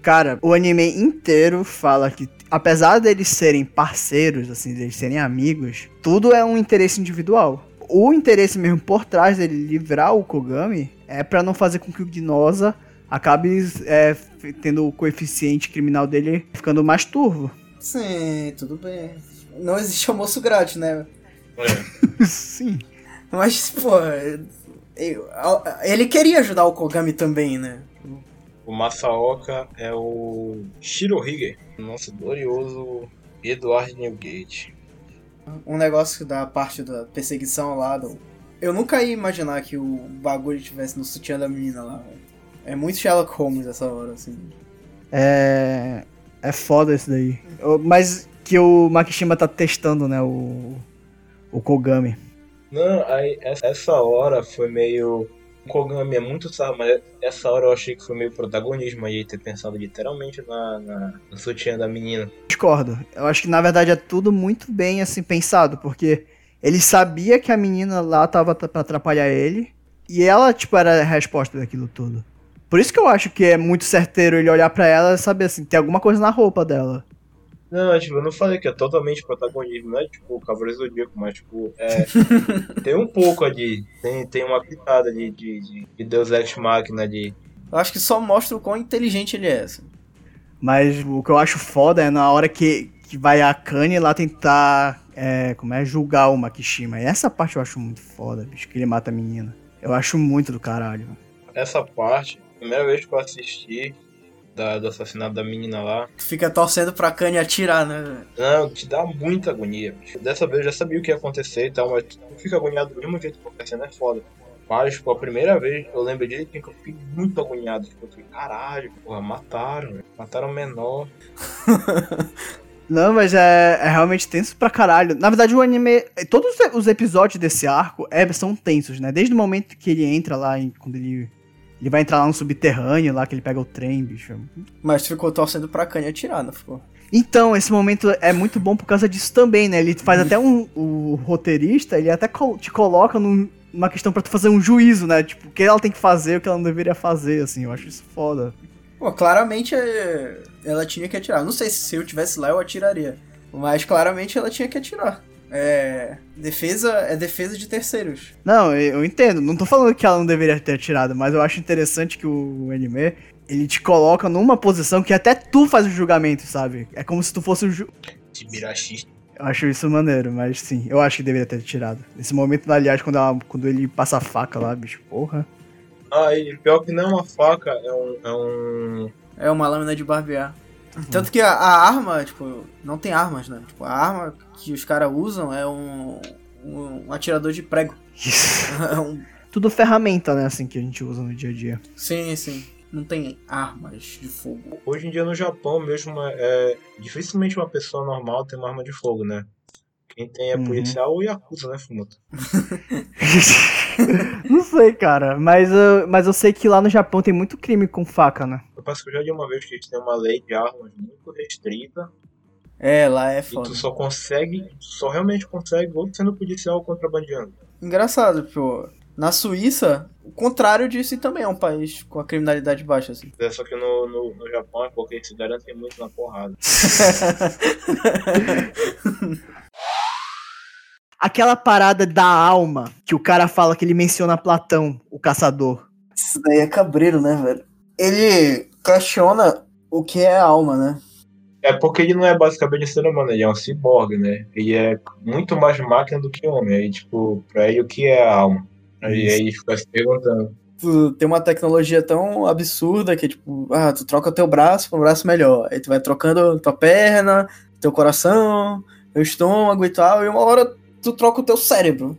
Cara, o anime inteiro fala que, apesar deles serem parceiros, assim, deles serem amigos, tudo é um interesse individual. o interesse mesmo por trás dele livrar o Kogami é pra não fazer com que o Gnosa acabe é, tendo o coeficiente criminal dele ficando mais turvo. Sim, tudo bem. Não existe almoço grátis, né? É. [laughs] Sim. Mas, pô, ele queria ajudar o Kogami também, né? O Masaoka é o Shirohige, nosso glorioso Eduardo Newgate. Um negócio da parte da perseguição lá do. Eu nunca ia imaginar que o bagulho estivesse no sutiã da menina lá. velho. É muito Sherlock Holmes essa hora, assim. É. É foda isso daí. Mas que o Makishima tá testando, né? O. O Kogami. Não, aí essa hora foi meio. Kogami é muito sábio, mas essa hora eu achei que foi meio protagonismo aí, ter pensado literalmente na, na, sutiã da menina. Discordo. Eu acho que na verdade é tudo muito bem assim pensado, porque ele sabia que a menina lá tava pra atrapalhar ele, e ela, tipo, era a resposta daquilo tudo. Por isso que eu acho que é muito certeiro ele olhar pra ela e saber assim, tem alguma coisa na roupa dela. Não, tipo, eu não falei que é totalmente protagonismo, não é tipo o Cavaleiro do Zodíaco, mas tipo, é, [laughs] tem um pouco ali, tem, tem uma pitada de, de, de, de Deus Ex Machina de. Eu acho que só mostra o quão inteligente ele é, assim. Mas o que eu acho foda é na hora que, que vai a Kanye lá tentar, é, como é, julgar o Makishima. E essa parte eu acho muito foda, bicho, que ele mata a menina. Eu acho muito do caralho. Essa parte, primeira vez que eu assisti da, do assassinato da menina lá, Fica torcendo pra Kanye atirar, né? não, te dá muita agonia. bicho. Dessa vez eu já sabia o que ia acontecer e tal, mas tu fica agoniado do mesmo jeito que acontecendo é foda. Mas, tipo, a primeira vez eu lembro direitinho que eu fiquei muito agoniado. Tipo, eu fiquei, caralho, porra, mataram, velho. Mataram o menor. [laughs] Não, mas é, é realmente tenso pra caralho. Na verdade, o anime. Todos os episódios desse arco é, são tensos, né? Desde o momento que ele entra lá, em- quando ele. Ele vai entrar lá no subterrâneo, lá que ele pega o trem, bicho. Mas tu ficou torcendo pra Kanye atirar, não ficou? Então, esse momento é muito bom por causa disso também, né? Ele faz até um. O roteirista, ele até te coloca num- numa questão pra tu fazer um juízo, né? Tipo, o que ela tem que fazer, o que ela não deveria fazer, assim. Eu acho isso foda. Pô, claramente é, ela tinha que atirar. Não sei se se eu tivesse lá eu atiraria. Mas claramente ela tinha que atirar. É. Defesa é defesa de terceiros. Não, eu entendo. Não tô falando que ela não deveria ter atirado, mas eu acho interessante que o anime, ele te coloca numa posição que até tu faz o julgamento, sabe? É como se tu fosse o ju... Tibirashi. Eu acho isso maneiro, mas sim, eu acho que deveria ter tirado. Nesse momento, aliás, quando, ela- quando ele passa a faca lá, bicho, porra. Ah, e pior que não é uma faca, é um. É um... É uma lâmina de barbear. Tanto que a, a arma, tipo, não tem armas, né? Tipo, a arma que os caras usam é um, um, atirador de prego. [laughs] É um- Tudo ferramenta, né, assim, que a gente usa no dia a dia. sim, sim. Não tem armas de fogo. Hoje em dia no Japão mesmo é, dificilmente uma pessoa normal tem uma arma de fogo, né? Quem tem é Uhum. policial ou Yakuza, né, Fumoto? [laughs] não sei, cara, mas, eu- mas eu sei que lá no Japão tem muito crime com faca, né? Eu parece que eu já li uma vez que eles têm uma lei de armas muito restrita É, lá é e foda. tu só consegue, tu só realmente consegue ou sendo policial ou contrabandeando. Engraçado, pô. Na Suíça, o contrário disso também é um país com a criminalidade baixa, assim. É, Só que no, no, no Japão é porque eles se garantem muito na porrada. [laughs] Aquela parada da alma que o cara fala que ele menciona Platão, o caçador. Isso daí é cabreiro, né, velho? Ele questiona o que é alma, né? É porque ele não é basicamente um ser humano, ele é um ciborgue, né? Ele é muito mais máquina do que homem. Aí, tipo, pra ele o que é a alma? Aí, aí ele fica se perguntando. Tu tem uma tecnologia tão absurda que, tipo, ah, tu troca o teu braço pra um braço melhor. Aí tu vai trocando tua perna, teu coração, teu estômago e tal, e uma hora tu troca o teu cérebro.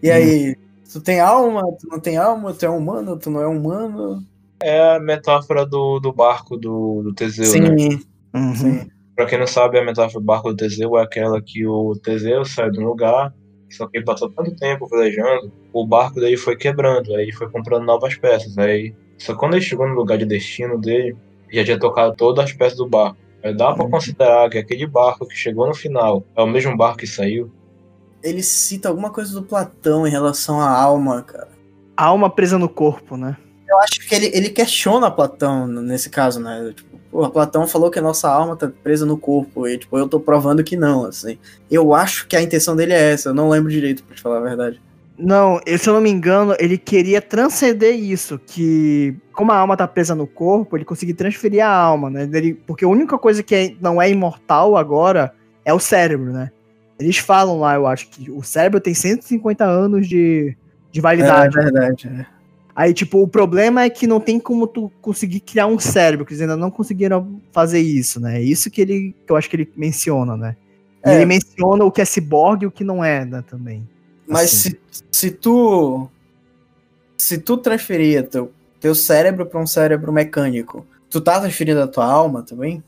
E aí, tu tem alma, tu não tem alma, tu é humano, tu não é humano. É a metáfora do, do barco do, do Teseu, né? Sim, Uhum. sim. Pra quem não sabe, a metáfora do barco do Teseu é aquela que o Teseu sai de um lugar, só que ele passou tanto tempo velejando, o barco dele foi quebrando, aí ele foi comprando novas peças. Aí, só que quando ele chegou no lugar de destino dele, já tinha tocado todas as peças do barco. Aí dá pra considerar que aquele barco que chegou no final é o mesmo barco que saiu. Ele cita alguma coisa do Platão em relação à alma, cara. Alma presa no corpo, né? Eu acho que ele, ele questiona Platão nesse caso, né? Tipo, porra, Platão falou que a nossa alma tá presa no corpo. E, tipo, eu tô provando que não, assim. Eu acho que a intenção dele é essa. Eu não lembro direito, pra te falar a verdade. Não, se eu não me engano, ele queria transcender isso, que como a alma tá presa no corpo, ele conseguir transferir a alma, né? Ele- porque a única coisa que é- não é imortal agora é o cérebro, né? Eles falam lá, eu acho, que o cérebro tem 150 anos de, de É validade. verdade. é. Aí, tipo, o problema é que não tem como tu conseguir criar um cérebro, que eles ainda não conseguiram fazer isso, né? É isso que ele, que eu acho que ele menciona, né? É. ele menciona o que é ciborgue e o que não é, né, também. Mas Assim. se, se tu. Se tu transferir teu, teu cérebro pra um cérebro mecânico, tu tá transferindo a tua alma também?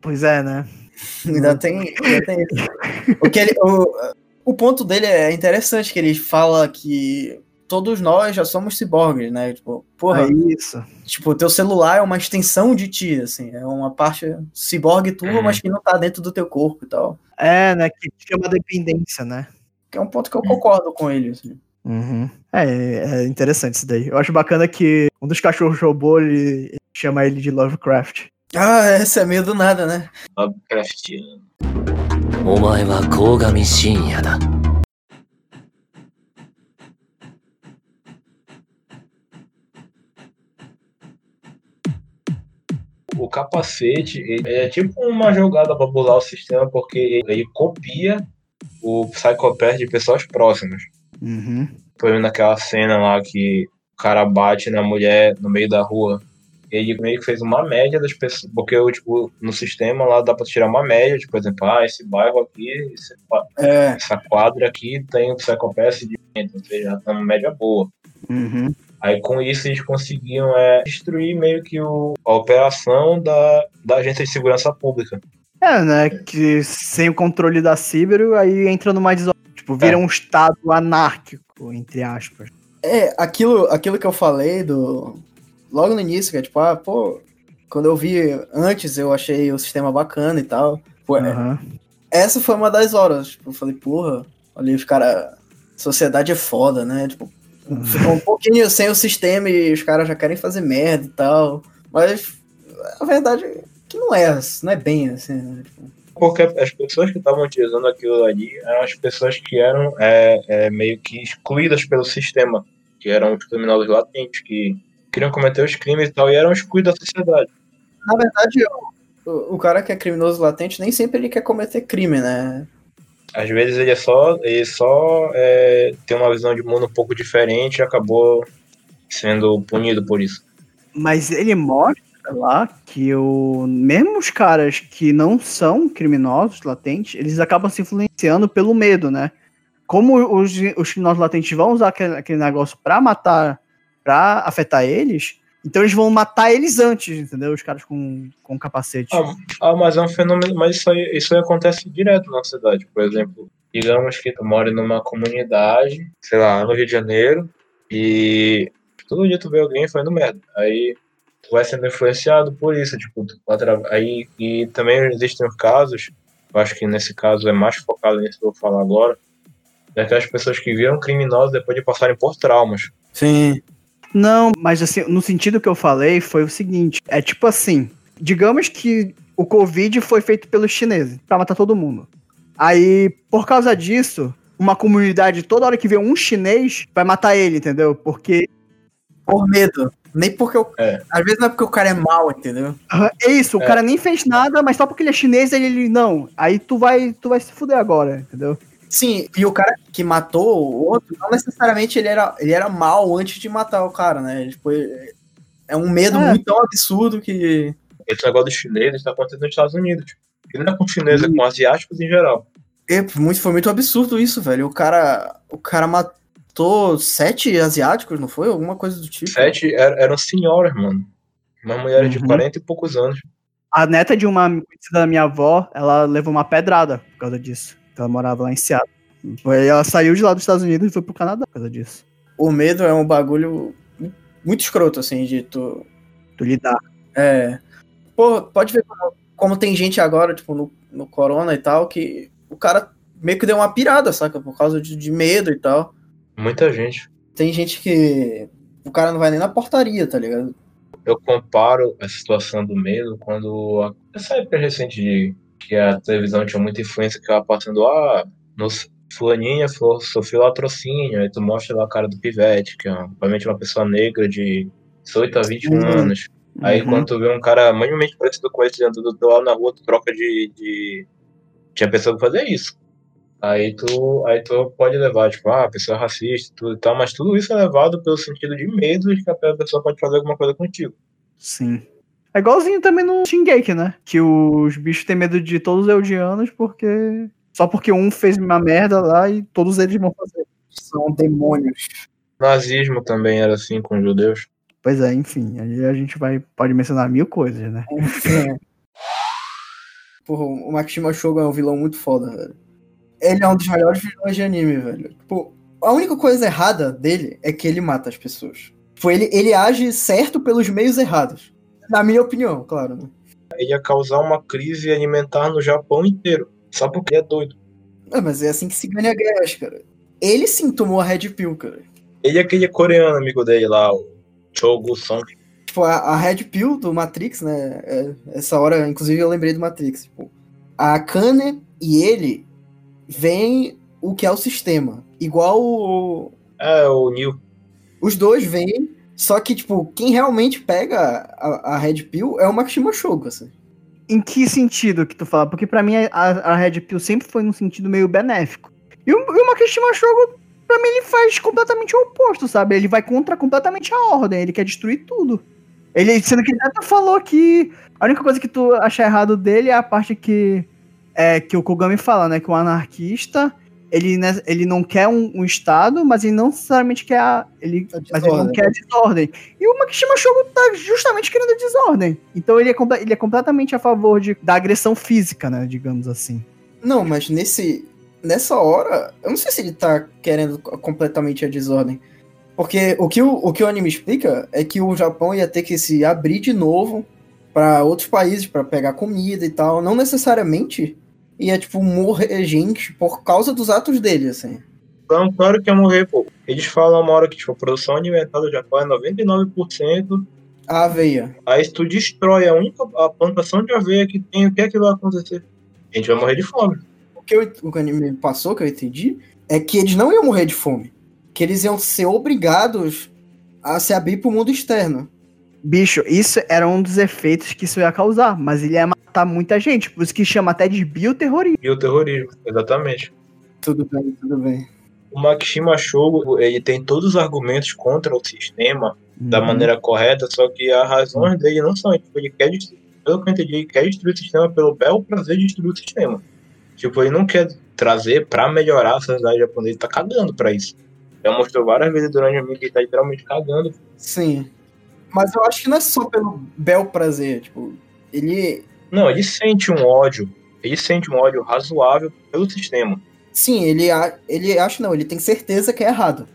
Pois é, né? [laughs] Ainda tem, ainda tem isso. O, que ele, o, o ponto dele é interessante, que ele fala que todos nós já somos ciborgues, né? Tipo, porra, É isso. tipo, teu celular é uma extensão de ti, assim, é uma parte ciborgue tua, Uhum. mas que não tá dentro do teu corpo e tal. É, né? Que chama dependência, né? Que é um ponto que eu concordo com ele, assim. Uhum. É, é interessante isso daí. Eu acho bacana que um dos cachorros robô, ele, ele chama ele de Lovecraft. Ah, essa é meio do nada, né? Lovecraftiano. お前は鴻上信也だ O capacete é tipo uma jogada pra burlar o sistema, porque ele, ele copia o Psychopath de pessoas próximas. Uhum. Exemplo, naquela cena lá que o cara bate na mulher no meio da rua. Ele meio que fez uma média das pessoas. Porque tipo, no sistema lá dá pra tirar uma média, tipo, por exemplo, ah, esse bairro aqui, esse É, essa quadra aqui tem o Psychopath de dentro, ou seja, tá uma média boa. Uhum. Aí com isso eles conseguiam é, destruir meio que o, a operação da, da agência de segurança pública. É, né? Que sem o controle da Ciber, aí entra numa desordem. Tipo, vira É. um estado anárquico, entre aspas. É, aquilo, aquilo que eu falei do. Logo no início, que é tipo, ah, pô, quando eu vi antes, eu achei o sistema bacana e tal. Pô, é, Aham. essa foi uma das horas. Tipo, eu falei, porra, olha os caras. Sociedade é foda, né? Tipo, ficou um pouquinho sem o sistema e os caras já querem fazer merda e tal. Mas a verdade é que não é, não é bem assim, né? Tipo, Porque as pessoas que estavam utilizando aquilo ali eram as pessoas que eram é, é, meio que excluídas pelo sistema, que eram os criminosos latentes, que queriam cometer os crimes e tal, e eram excluídos da sociedade. Na verdade, o, o- o cara que é criminoso latente nem sempre ele quer cometer crime, né? Às vezes ele é só, ele só é, tem uma visão de mundo um pouco diferente e acabou sendo punido por isso. Mas ele mostra lá que o mesmo os caras que não são criminosos latentes, eles acabam se influenciando pelo medo, né? Como os, os criminosos latentes vão usar aquele, aquele negócio pra matar, pra afetar eles, então eles vão matar eles antes, entendeu? Os caras com, com capacete. Ah, Ah, mas é um fenômeno, mas isso aí, isso aí acontece direto na cidade. Por exemplo, digamos que tu mora numa comunidade, sei lá, no Rio de Janeiro, e todo dia tu vê alguém fazendo merda. Aí tu vai sendo influenciado por isso, tipo, tu, aí e também existem casos, eu acho que nesse caso é mais focado nisso que eu vou falar agora, daquelas pessoas que viram criminosos depois de passarem por traumas. Sim. Não, mas assim, no sentido que eu falei foi o seguinte, é tipo assim, digamos que o Covid foi feito pelos chineses pra matar todo mundo. Aí, por causa disso, uma comunidade toda hora que vê um chinês vai matar ele, entendeu? Porque Por medo. Nem porque o. É. Às vezes não é porque o cara é mal, entendeu? é isso, o É. cara nem fez nada, mas só porque ele é chinês ele, ele não. Aí tu vai, tu vai se fuder agora, entendeu? Sim, e o cara que matou o outro, não necessariamente ele era, ele era mal antes de matar o cara, né? Tipo, é um medo É. muito tão absurdo que. Esse negócio dos chineses está acontecendo nos Estados Unidos. E não é com chineses, é com asiáticos em geral. É, muito, foi muito absurdo isso, velho. O cara. O cara matou sete asiáticos, não foi? Alguma coisa do tipo. Sete er- eram senhoras, mano. Uma mulher de Uhum. 40 e poucos anos. A neta de uma conhecida da minha avó, ela levou uma pedrada por causa disso. Ela morava lá em Seattle. Aí ela saiu de lá dos Estados Unidos e foi pro Canadá por causa disso. O medo é um bagulho muito escroto, assim, de tu. Tu lidar. É. Pô, pode ver como, como tem gente agora, tipo, no, no Corona e tal, que o cara meio que deu uma pirada, saca? Por causa de, de medo e tal. Muita gente. Tem gente que. O cara não vai nem na portaria, tá ligado? Eu comparo a situação do medo quando. a- Essa época recente de que a televisão tinha muita influência que ela passando ah, no, fulaninha sofreu latrocínio, aí tu mostra lá a cara do pivete, que é provavelmente uma pessoa negra de 18 a 21 Uhum. anos. Aí Uhum. quando tu vê um cara minimamente parecido com esse andando do lado na rua, tu troca de, de... Tinha pessoa pra fazer isso. Aí tu, aí tu pode levar, tipo, ah, a pessoa é racista tudo e tal, mas tudo isso é levado pelo sentido de medo de que a pessoa pode fazer alguma coisa contigo. Sim. É igualzinho também no Shingeki, né? Que os bichos têm medo de todos os eldianos porque. Só porque um fez uma merda lá e todos eles vão fazer. São demônios. Nazismo também era assim com os judeus. Pois é, enfim. Aí a gente vai, pode mencionar mil coisas, né? É. Porra, o Makishima Shogun é um vilão muito foda, velho. Ele é um dos melhores vilões de anime, velho. Tipo, a única coisa errada dele é que ele mata as pessoas. Tipo, ele, ele age certo pelos meios errados. Na minha opinião, claro, né? Ia causar uma crise alimentar no Japão inteiro. Só porque é doido. Ah, mas é assim que se ganha guerras, cara. Ele sim tomou a Red Pill, cara. Ele é aquele coreano amigo dele lá, o Chogu Song. Tipo, a, a Red Pill do Matrix, né? é- essa hora, inclusive, eu lembrei do Matrix. Tipo, a Akane e ele veem o que é o sistema. Igual o, É, o Neil. Os dois vêm, só que, tipo, quem realmente pega a, a Red Pill é o Makishima Shogun, assim. Em que sentido que tu fala? Porque pra mim a, a Red Pill sempre foi num sentido meio benéfico. E o, e o Makishima Shogun, pra mim, ele faz completamente o oposto, sabe? Ele vai contra completamente a ordem, ele quer destruir tudo. Ele, sendo que ele até falou que a única coisa que tu acha errado dele é a parte que, é, que o Kogami fala, né? Que o anarquista, ele, né, ele não quer um, um Estado, mas ele não necessariamente quer a, ele, A mas ele não desordem. quer a desordem. E o Makishima Shogun tá justamente querendo a desordem. Então ele é, ele é completamente a favor de, da agressão física, né? Digamos assim. Não, mas nesse. Nessa hora, eu não sei se ele tá querendo completamente a desordem. Porque o que o, o que o anime explica é que o Japão ia ter que se abrir de novo pra outros países pra pegar comida e tal. Não necessariamente ia, tipo, morrer gente por causa dos atos dele, assim. Então, claro que ia morrer, pô. Eles falam uma hora que tipo, a produção alimentar do Japão é 99%. A aveia. Aí se tu destrói a única a plantação de aveia que tem, o que é que vai acontecer? A gente vai morrer de fome. O que eu- o que o anime passou, que eu entendi, é que eles não iam morrer de fome. Que eles iam ser obrigados a se abrir pro mundo externo. Bicho, isso era um dos efeitos que isso ia causar, mas ele ia matar muita gente. Por isso que chama até de bioterrorismo. E o terrorismo, exatamente. Tudo bem, tudo bem. O Makishima Shogo, ele tem todos os argumentos contra o sistema da Uhum. maneira correta, só que as razões dele não são, tipo, ele quer destruir, pelo que eu entendi, ele quer destruir o sistema pelo belo prazer de destruir o sistema. Tipo, ele não quer trazer pra melhorar a sociedade japonesa, ele tá cagando pra isso. Já mostrou várias vezes durante a mídia que ele tá literalmente cagando. Sim. Mas eu acho que não é só pelo bel prazer, tipo, ele. Não, ele sente um ódio, ele sente um ódio razoável pelo sistema. Sim, ele, a- ele acha não, ele tem certeza que é errado.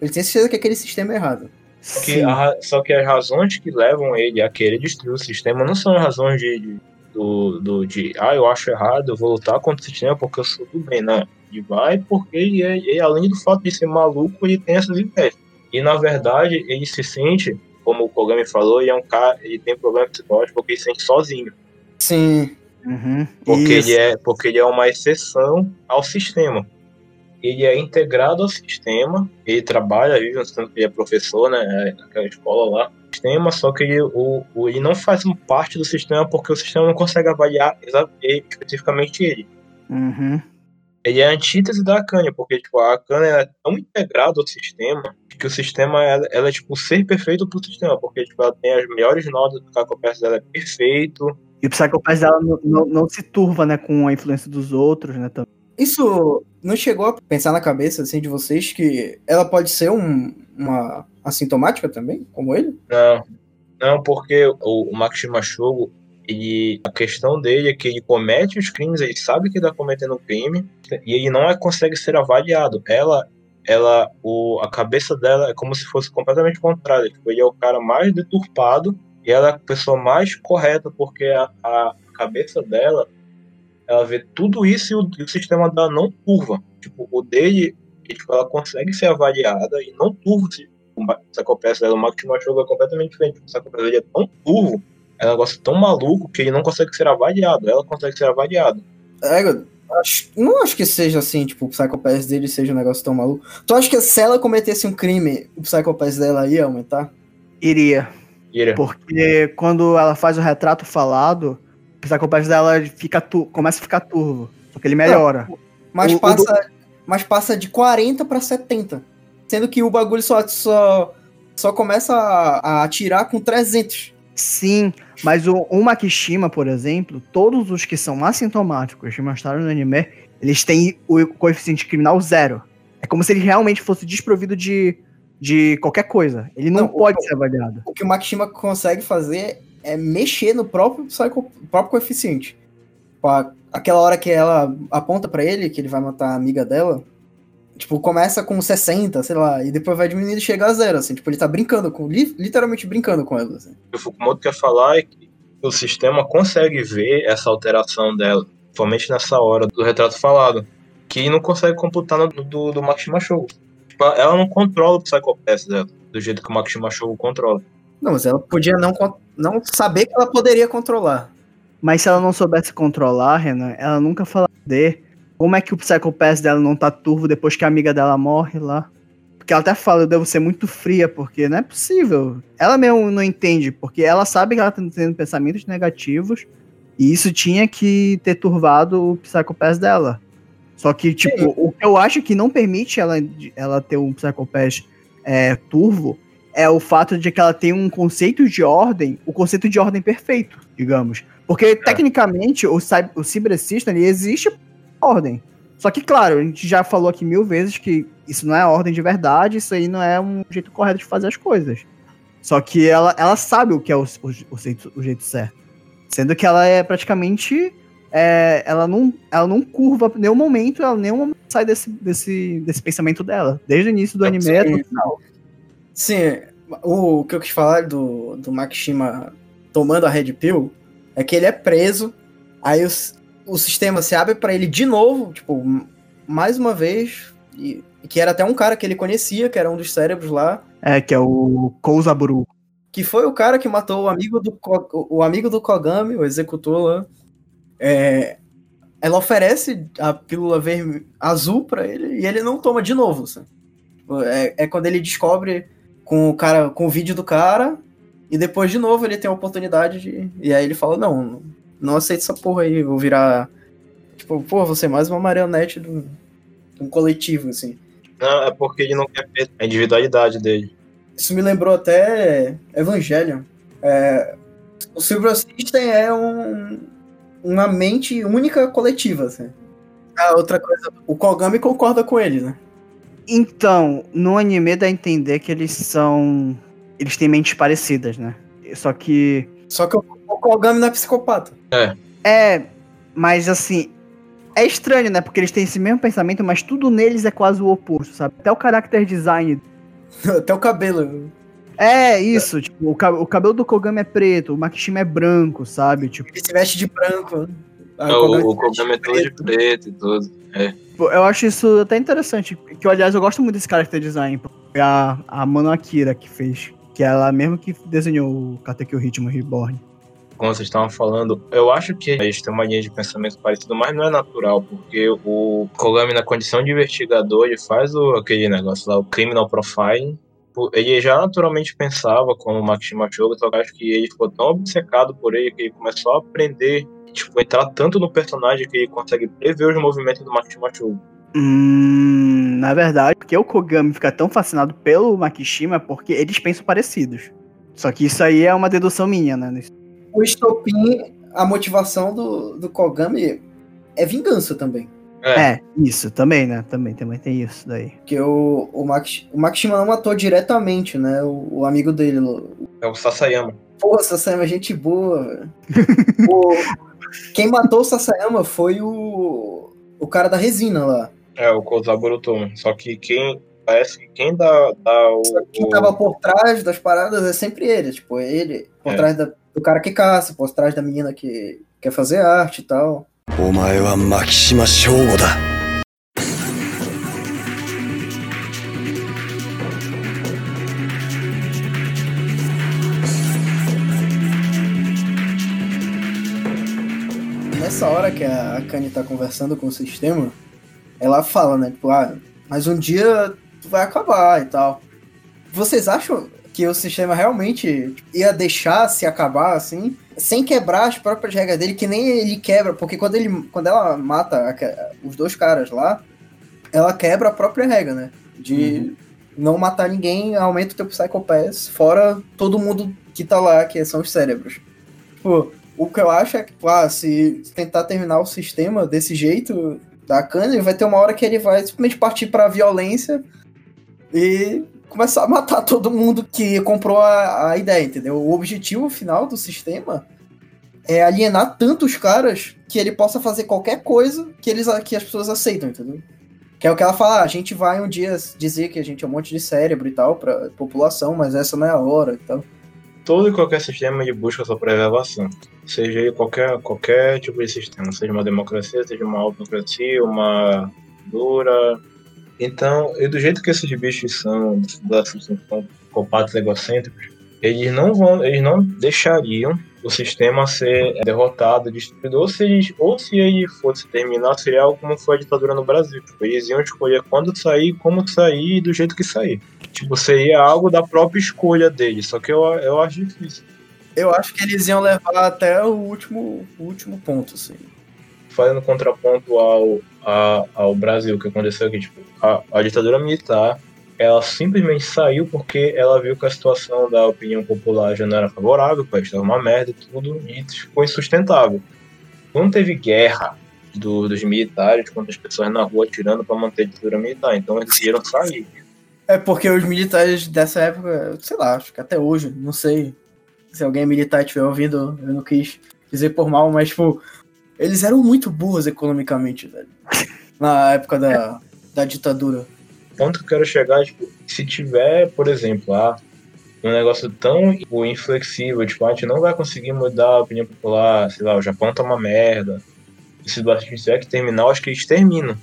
Ele tem certeza que aquele sistema é errado. Só que, a só que as razões que levam ele a querer destruir o sistema não são razões de, de- do, do, de ah, eu acho errado, eu vou lutar contra o sistema porque eu sou do bem, não. Ele vai porque ele, é- ele, além do fato de ser maluco, ele tem essas ideias. E na verdade, ele se sente, como o Kogami falou, ele é um cara, ele tem problema psicológico porque ele se sente sozinho. Sim. Uhum. Porque Isso. ele, é, porque ele é uma exceção ao sistema. Ele é integrado ao sistema, ele trabalha, vive no sistema, ele é professor, né, naquela escola lá, sistema, só que ele, o, o- ele não faz um parte do sistema porque o sistema não consegue avaliar especificamente ele. Uhum. Ele é a antítese da Akane, porque tipo, a Akane é tão integrada ao sistema que o sistema ela, ela é tipo o ser perfeito pro sistema, porque tipo, ela tem as melhores notas do Kakopers dela é perfeito, E o Psychopath dela não, não, não se turva, né, com a influência dos outros, né? também. Isso não chegou a pensar na cabeça assim de vocês que ela pode ser um- uma assintomática também, como ele? Não, não, porque o, o Makishima Shogo, ele, a questão dele é que ele comete os crimes, ele sabe que está cometendo um crime e ele não é, consegue ser avaliado. Ela, ela, o, a cabeça dela é como se fosse completamente contrária. Tipo, ele é o cara mais deturpado e ela é a pessoa mais correta porque a, a cabeça dela, ela vê tudo isso e o, e o sistema dela não turva. Tipo, o dele, ele, tipo, ela consegue ser avaliada e não turva o Psychopath dela, o Makishima Shogo é completamente diferente. O Psychopath dele é tão turvo, é um negócio tão maluco que ele não consegue ser avaliado. Ela consegue ser avaliada. É, Acho- não acho que seja assim, tipo, o Psycho Pass dele seja um negócio tão maluco. Tu acha que se ela cometesse um crime, o Psycho Pass dela ia aumentar? Iria. Ira. Porque quando ela faz o retrato falado, o psicopata dela fica tu- começa a ficar turvo. Porque ele melhora. Mas O- o passa, mas passa de 40 pra 70. Sendo que o bagulho só, só, só começa a, a atirar com 300. Sim, mas o, o Makishima, por exemplo, todos os que são assintomáticos que mostraram no anime, eles têm o coeficiente criminal zero. É como se ele realmente fosse desprovido de, de qualquer coisa. Ele não, Não, o- pode ser avaliado. O que o Makishima consegue fazer é mexer no próprio, psycho, próprio coeficiente. Tipo, Aquela hora que ela aponta pra ele, que ele vai matar a amiga dela, tipo, começa com 60, sei lá, e depois vai diminuindo e chega a zero, assim. Tipo, ele tá brincando com, li- literalmente brincando com ela, assim. O que o Fukumoto quer falar é que o sistema consegue ver essa alteração dela, somente nessa hora do retrato falado, que não consegue computar no do, do Makishima Show. Tipo, ela não controla o Psychopath dela, do jeito que o Makishima Show controla. Não, mas ela podia não, não saber que ela poderia controlar. Mas se ela não soubesse controlar, Renan, ela nunca falaria de como é que o Psychopath dela não tá turvo depois que a amiga dela morre lá. Porque ela até fala, eu devo ser muito fria, porque não é possível. Ela mesmo não entende, porque ela sabe que ela tá tendo pensamentos negativos, e isso tinha que ter turvado o Psychopath dela. Só que, tipo, o que eu acho que não permite ela, ela ter um Psychopath é, turvo é o fato de que ela tem um conceito de ordem, o conceito de ordem perfeito, digamos. Porque, tecnicamente, o, o Cyber System ele existe ordem. Só que, claro, a gente já falou aqui mil vezes que isso não é ordem de verdade, isso aí não é um jeito correto de fazer as coisas. Só que ela, ela sabe o que é o, o, o jeito, o jeito certo. Sendo que ela é praticamente. é, ela, não, ela não curva em nenhum momento, ela nenhum momento sai desse, desse, desse pensamento dela. Desde o início do anime até o final. Sim, o que eu quis falar do, do Makishima tomando a Red Pill é que ele é preso, aí o, s- o sistema se abre pra ele de novo, tipo, mais uma vez, e, que era até um cara que ele conhecia, que era um dos cérebros lá, É, que é o Kouzaburu. que foi o cara que matou o amigo do, o amigo do Kogami, o executor lá. É, ela oferece a pílula verme, azul pra ele e ele não toma de novo. sabe? É, é quando ele descobre com o cara, com o vídeo do cara e depois de novo ele tem a oportunidade de e aí ele fala não, não, aceito essa porra aí, vou virar tipo, pô, você é mais uma marionete do, de um coletivo assim. Não, é porque ele não quer perder a individualidade dele. Isso me lembrou até Evangelion. É, o Silver System é um, uma mente única coletiva. Assim. A outra coisa, o Kogami concorda com ele, né? Então, no anime dá a entender que eles são. Eles têm mentes parecidas, né? Só que. Só que o Kogami não é psicopata. É, mas assim. É estranho, né? Porque eles têm esse mesmo pensamento, mas tudo neles é quase o oposto, sabe? Até o character design. [laughs] Até o cabelo. É, isso. Tipo, o, ca- o cabelo do Kogami é preto, o Makishima é branco, sabe? Tipo, Ele se veste de branco. É, o, Kogami o é todo de preto e tudo. Pô, Eu acho isso até interessante. Que, aliás, eu gosto muito desse character design. porque A, a Mano Akira que fez. Que é ela mesmo que desenhou o Katekyo Ritmo Reborn. Como vocês estavam falando, eu acho que eles têm uma linha de pensamento parecida, mas não é natural, porque o Kogami, na condição de investigador, ele faz o, aquele negócio lá, o criminal profiling. Ele já naturalmente pensava como o Makishima Shogo, só que acho que ele ficou tão obcecado por ele que ele começou a aprender, tipo, entrar tanto no personagem que ele consegue prever os movimentos do Makishima Shogo. Hum, na verdade, porque o Kogami fica tão fascinado pelo Makishima é porque eles pensam parecidos. Só que isso aí é uma dedução minha, né? O estopim, a motivação do, do Kogami é vingança também. É, É, isso, também, né? Também, também tem isso daí. Porque o, o, Makish- o Makishima não matou diretamente, né? O, o amigo dele. o- é o Sasayama. Pô, Sasayama é gente boa. O- [laughs] Quem matou o Sasayama foi o, o cara da resina lá. É, o Kozaburo Tomo. Só que quem. Parece que quem dá, dá o. Quem tava por trás das paradas é sempre ele. Tipo, é ele. Por É. trás da- do cara que caça, por trás da menina que quer fazer arte e tal. Nessa hora que a Kanye tá conversando com o sistema, ela fala, né? Tipo, ah, mas um dia tu vai acabar e tal. Vocês acham que o sistema realmente ia deixar se acabar assim, sem quebrar as próprias regras dele, que nem ele quebra, porque quando, ele, quando ela mata a- os dois caras lá, ela quebra a própria regra, né? De não matar ninguém, aumenta o teu Psycho Pass, fora todo mundo que tá lá, que são os cérebros. Tipo, o que eu acho é que, ah, se tentar terminar o sistema desse jeito, da Kanye, vai ter uma hora que ele vai simplesmente partir pra violência e começar a matar todo mundo que comprou a, a ideia, entendeu? O objetivo final do sistema é alienar tantos caras que ele possa fazer qualquer coisa que, eles, que as pessoas aceitam, entendeu? Que é o que ela fala, ah, a gente vai um dia dizer que a gente é um monte de cérebro e tal pra população, mas essa não é a hora e. Todo e qualquer sistema de busca sua preservação. Seja qualquer, qualquer tipo de sistema, seja uma democracia, seja uma autocracia, uma dura. Então, e do jeito que esses bichos são, são psicopatas egocêntricos, eles não vão, eles não deixariam o sistema ser derrotado, destruído, ou se, eles, ou se ele fosse terminar, seria algo como foi a ditadura no Brasil. Tipo, eles iam escolher quando sair, como sair e do jeito que sair. Tipo, seria algo da própria escolha deles, só que eu, eu acho difícil. Eu acho que eles iam levar até o último, último ponto, assim. Fazendo contraponto ao, a- ao Brasil, que aconteceu aqui, tipo, a, a ditadura militar, ela simplesmente saiu porque ela viu que a situação da opinião popular já não era favorável, país estava uma merda e tudo, e ficou insustentável. Não teve guerra do- dos militares contra as pessoas na rua tirando para manter a ditadura militar, então eles decidiram sair. É porque os militares dessa época, sei lá, acho que até hoje, não sei se alguém militar estiver ouvindo, eu não quis dizer por mal, mas, tipo, eles eram muito burros economicamente, velho. Na época da, da ditadura. Ponto que eu quero chegar é, tipo, se tiver, por exemplo, ah, um negócio tão tipo, inflexível, tipo, a gente não vai conseguir mudar a opinião popular, sei lá, o Japão tá uma merda. E se gente tiver que terminar, eu acho que eles terminam.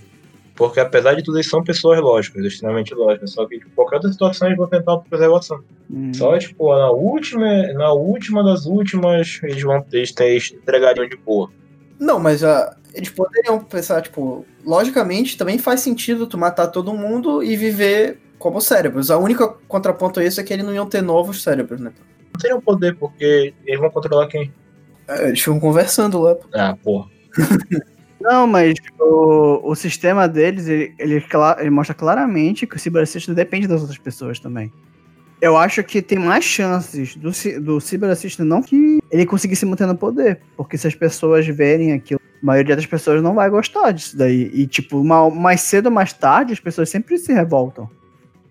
Porque apesar de tudo, eles são pessoas lógicas, extremamente lógicas. Só que, tipo, qualquer outra situação, eles vão tentar autopreservação. Hum. Só, tipo, na última, na última das últimas, eles vão eles, eles entregariam de boa. Não, mas ah, eles poderiam pensar, tipo, logicamente também faz sentido tu matar todo mundo e viver como cérebros. A única contraponto a isso é que eles não iam ter novos cérebros, né? Não teriam poder, porque eles vão controlar quem. É, Eles ficam conversando lá. Ah, porra. [laughs] Não, mas o, o sistema deles, ele, ele, ele mostra claramente que o ciberassista depende das outras pessoas também. Eu acho que tem mais chances do, do ciberassista não que ele conseguir se manter no poder. Porque se as pessoas verem aquilo, a maioria das pessoas não vai gostar disso daí. E, tipo, mais cedo ou mais tarde, as pessoas sempre se revoltam.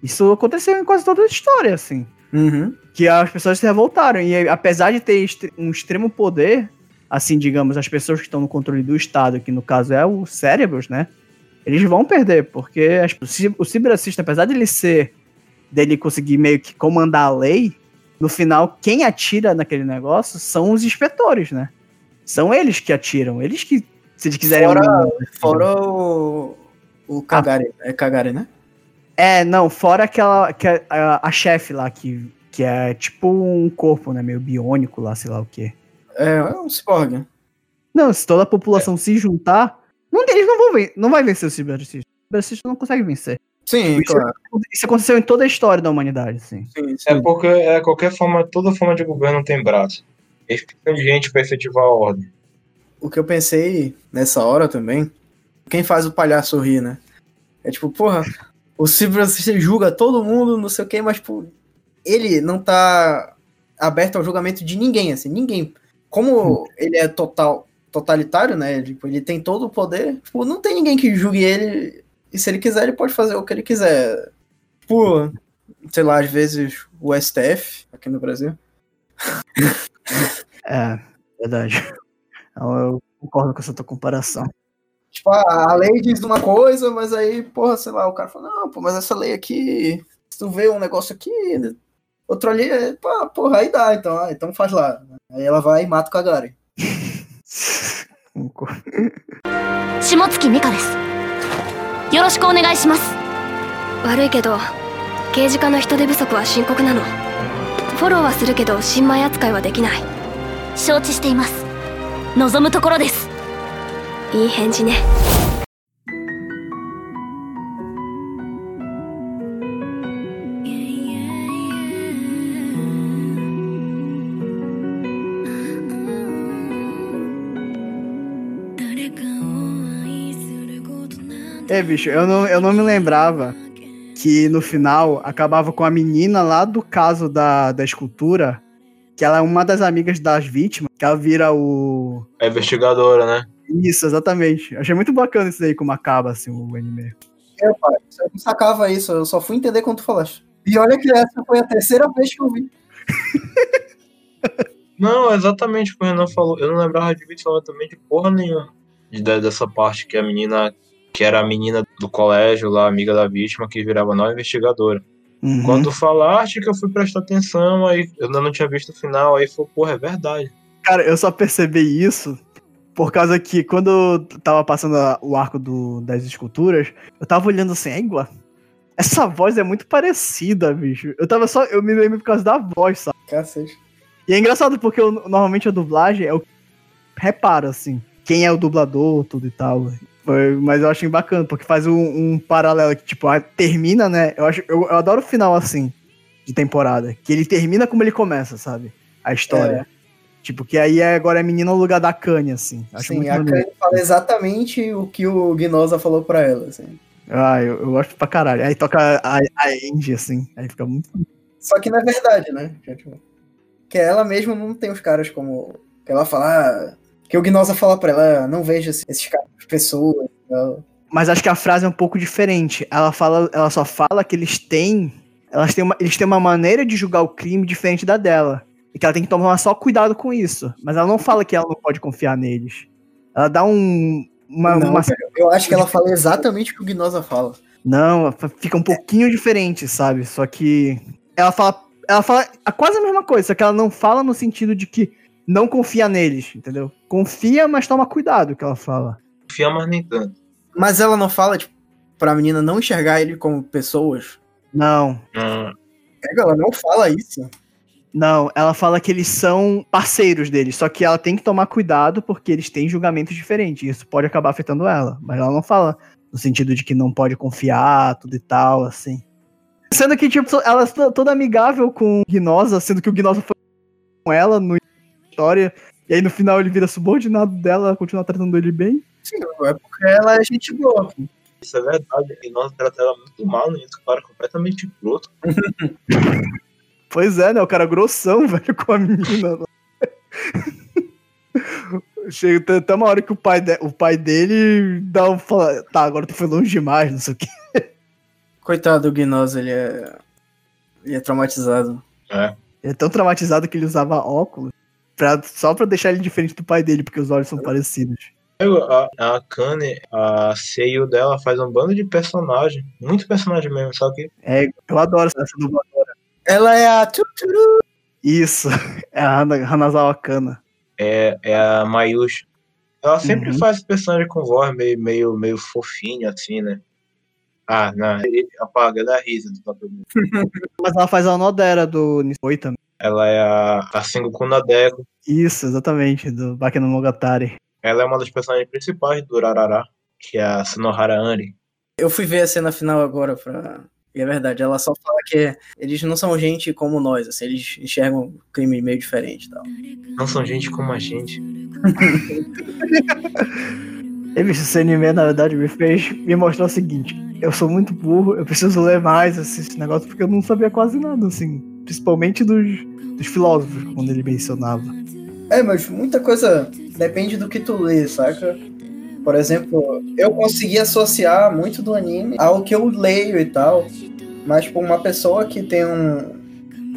Isso aconteceu em quase toda a história, assim. Uhum. que as pessoas se revoltaram. E apesar de ter um extremo poder, assim, digamos, as pessoas que estão no controle do Estado, que no caso é os cérebros, né? Eles vão perder, porque as- o ci- o ciberracista, apesar dele ser, dele conseguir meio que comandar a lei, no final, quem atira naquele negócio são os inspetores, né? São eles que atiram, eles que, se eles quiserem... Fora- Fora o. O Kagari. É Kagari, né? É, não, fora aquela. Que a, a, a chefe lá, que, que é tipo um corpo, né? Meio biônico lá, sei lá o quê. É, é um cyborg. Não, se toda a população se juntar, não, eles não vão ven não vai vencer o ciberracista. O ciberracista não consegue vencer. Sim, Isso- claro. Isso aconteceu em toda a história da humanidade, assim. Sim, sim. É porque é, qualquer forma, toda forma de governo tem braço. Eles precisam de gente pra efetivar a ordem. O que eu pensei nessa hora também, quem faz o palhaço rir, né? É tipo, porra, o ciberracista julga todo mundo, não sei o que, mas, tipo, ele não tá aberto ao julgamento de ninguém, assim, ninguém. Como ele é total, totalitário, né? Tipo, ele tem todo o poder, tipo, não tem ninguém que julgue ele, e se ele quiser, ele pode fazer o que ele quiser. Tipo, sei lá, às vezes o STF aqui no Brasil. [laughs] É, verdade. Eu concordo com essa tua comparação. Tipo, ah, a lei diz uma coisa, mas aí, porra, sei lá, o cara fala, não, pô, mas essa lei aqui, se tu vê um negócio aqui, outro ali, é, pô, porra, aí dá, então, ah, então faz lá. Aí ela vai e mata o Kagari. [laughs] Shimotsuki Mika. よろしくお願いします。悪いけど刑事課の人手不足は深刻なの。フォローはするけど新米扱いはできない。承知しています。望むところです。いい返事ね É, bicho, eu não, eu não me lembrava que no final acabava com a menina lá do caso da, da escultura, que ela é uma das amigas das vítimas, que ela vira o. É investigadora, né? Isso, exatamente. Achei muito bacana isso aí, como acaba assim o anime. Eu, pai, eu não sacava isso, eu só fui entender quando tu falaste. E olha que essa foi a terceira vez que eu vi. [laughs] Não, exatamente o que o Renan falou. Eu não lembrava de vídeo falando também de porra nenhuma. De, de- dessa parte que a menina, que era a menina do colégio lá, amiga da vítima, que virava nova investigadora. Uhum. Quando falaste que eu fui prestar atenção, aí eu ainda não tinha visto o final, aí foi, porra, é verdade. Cara, eu só percebi isso por causa que quando eu tava passando o arco do, das esculturas, eu tava olhando assim, é igual. Essa voz é muito parecida, bicho. Eu tava só. Eu me lembro por causa da voz, sabe? Cacete. E é engraçado porque eu- normalmente a dublagem é o que repara, assim, quem é o dublador, tudo e tal. Mas eu achei bacana, porque faz um, um paralelo que, tipo, ah, termina, né? Eu, acho, eu, eu adoro o final assim, de temporada. Que ele termina como ele começa, sabe? A história. Tipo, que aí é, agora é menina no lugar da Kanye, assim. Acho Sim, a. Kanye fala exatamente o que o Gnosa falou pra ela, assim. Ah, eu, eu gosto pra caralho. Aí toca a, a Andy, assim. Aí fica muito. Só que não é verdade, né? Que ela mesma não tem os caras como. Que ela fala. Que o Gnosa fala pra ela, "Ah, não vejo esses- caras, pessoas. tal." Mas acho que a frase é um pouco diferente. Ela fala, ela só fala que eles têm, elas têm uma, eles têm uma maneira de julgar o crime diferente da dela. E que ela tem que tomar só cuidado com isso. Mas ela não fala que ela não pode confiar neles. Ela dá um uma, Não, uma- Eu acho que ela fala exatamente o que o Gnosa fala. não, fica um pouquinho diferente, sabe? Só que ela fala, ela fala quase a mesma coisa, só que ela não fala no sentido de que não confia neles, entendeu? Confia, mas toma cuidado que ela fala. Confia, mas nem tanto. Mas ela não fala, tipo, pra menina não enxergar ele como pessoas. Não, Hum, Pega, ela não fala isso. Não, ela fala que eles são parceiros deles, só que ela tem que tomar cuidado porque eles têm julgamentos diferentes. e Isso pode acabar afetando ela, mas ela não fala no sentido de que não pode confiar, tudo e tal, assim. Sendo que, tipo, ela é toda amigável com o Gnosa, sendo que o Gnosa foi com ela no história, e aí no final ele vira subordinado dela, ela continua tratando ele bem. Sim, é porque ela é gente boa. isso é verdade. E nós tratamos ela muito mal, né? Esse cara completamente broto. [laughs] Pois é, né? O cara grossão, [laughs] velho, com a menina. lá. [laughs] Chega até- uma hora que o pai, de- o pai dele dá um fala, tá, agora tu foi longe demais, não sei o quê. Coitado do Gnosa, ele é. Ele é traumatizado. É. Ele é tão traumatizado que ele usava óculos pra, só pra deixar ele diferente do pai dele, porque os olhos são parecidos. A, a Kane, a seio dela faz um bando de personagem. Muito personagem mesmo, só que É, eu adoro essa dubladora. Ela é a. Tuturu. Isso, [laughs] é a Hana, Hanazawa Kana. é, é a Mayushi. Ela sempre Uhum. faz personagem com voz meio, meio, meio fofinha, assim, né? Ah, não, ele apaga, dá risa do papel. [laughs] Mas ela faz a Onodera do Nisoi também. Ela é a, a Sengoku Nadeko. Isso, exatamente, do Baki no Mogatari. Ela é uma das personagens principais do Rarará, que é a Sonohara Anri. Eu fui ver a cena final agora pra. E é verdade, ela só fala que eles não são gente como nós, assim, eles enxergam crime meio diferente e tal. Não são gente como a gente. [laughs] Esse anime, na verdade, me fez me mostrar o seguinte: eu sou muito burro, eu preciso ler mais assim, esse negócio, porque eu não sabia quase nada, assim. Principalmente dos, dos filósofos, quando ele mencionava. É, mas muita coisa depende do que tu lê, saca? Por exemplo, eu consegui associar muito do anime ao que eu leio e tal, mas por uma pessoa que tem um,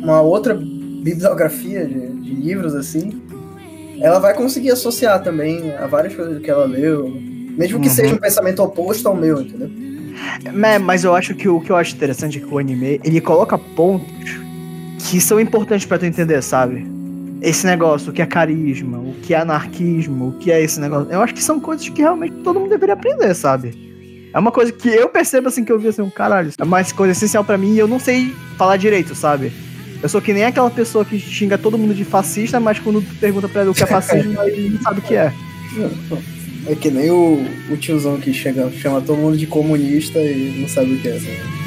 uma outra bibliografia de, de livros assim, ela vai conseguir associar também a várias coisas que ela leu, mesmo que Uhum. seja um pensamento oposto ao meu, entendeu? É, mas eu acho que o que eu acho interessante é que o anime, ele coloca pontos que são importantes pra tu entender, sabe? Esse negócio, o que é carisma, o que é anarquismo, o que é esse negócio. Eu acho que são coisas que realmente todo mundo deveria aprender, sabe? É uma coisa que eu percebo assim que eu vi assim, um caralho, é uma coisa essencial pra mim e eu não sei falar direito, sabe? Eu sou que nem aquela pessoa que xinga todo mundo de fascista, mas quando tu pergunta pra ele o que é fascismo, ele não sabe o que é. É que nem o, o tiozão que chega, chama todo mundo de comunista e não sabe o que é. Assim.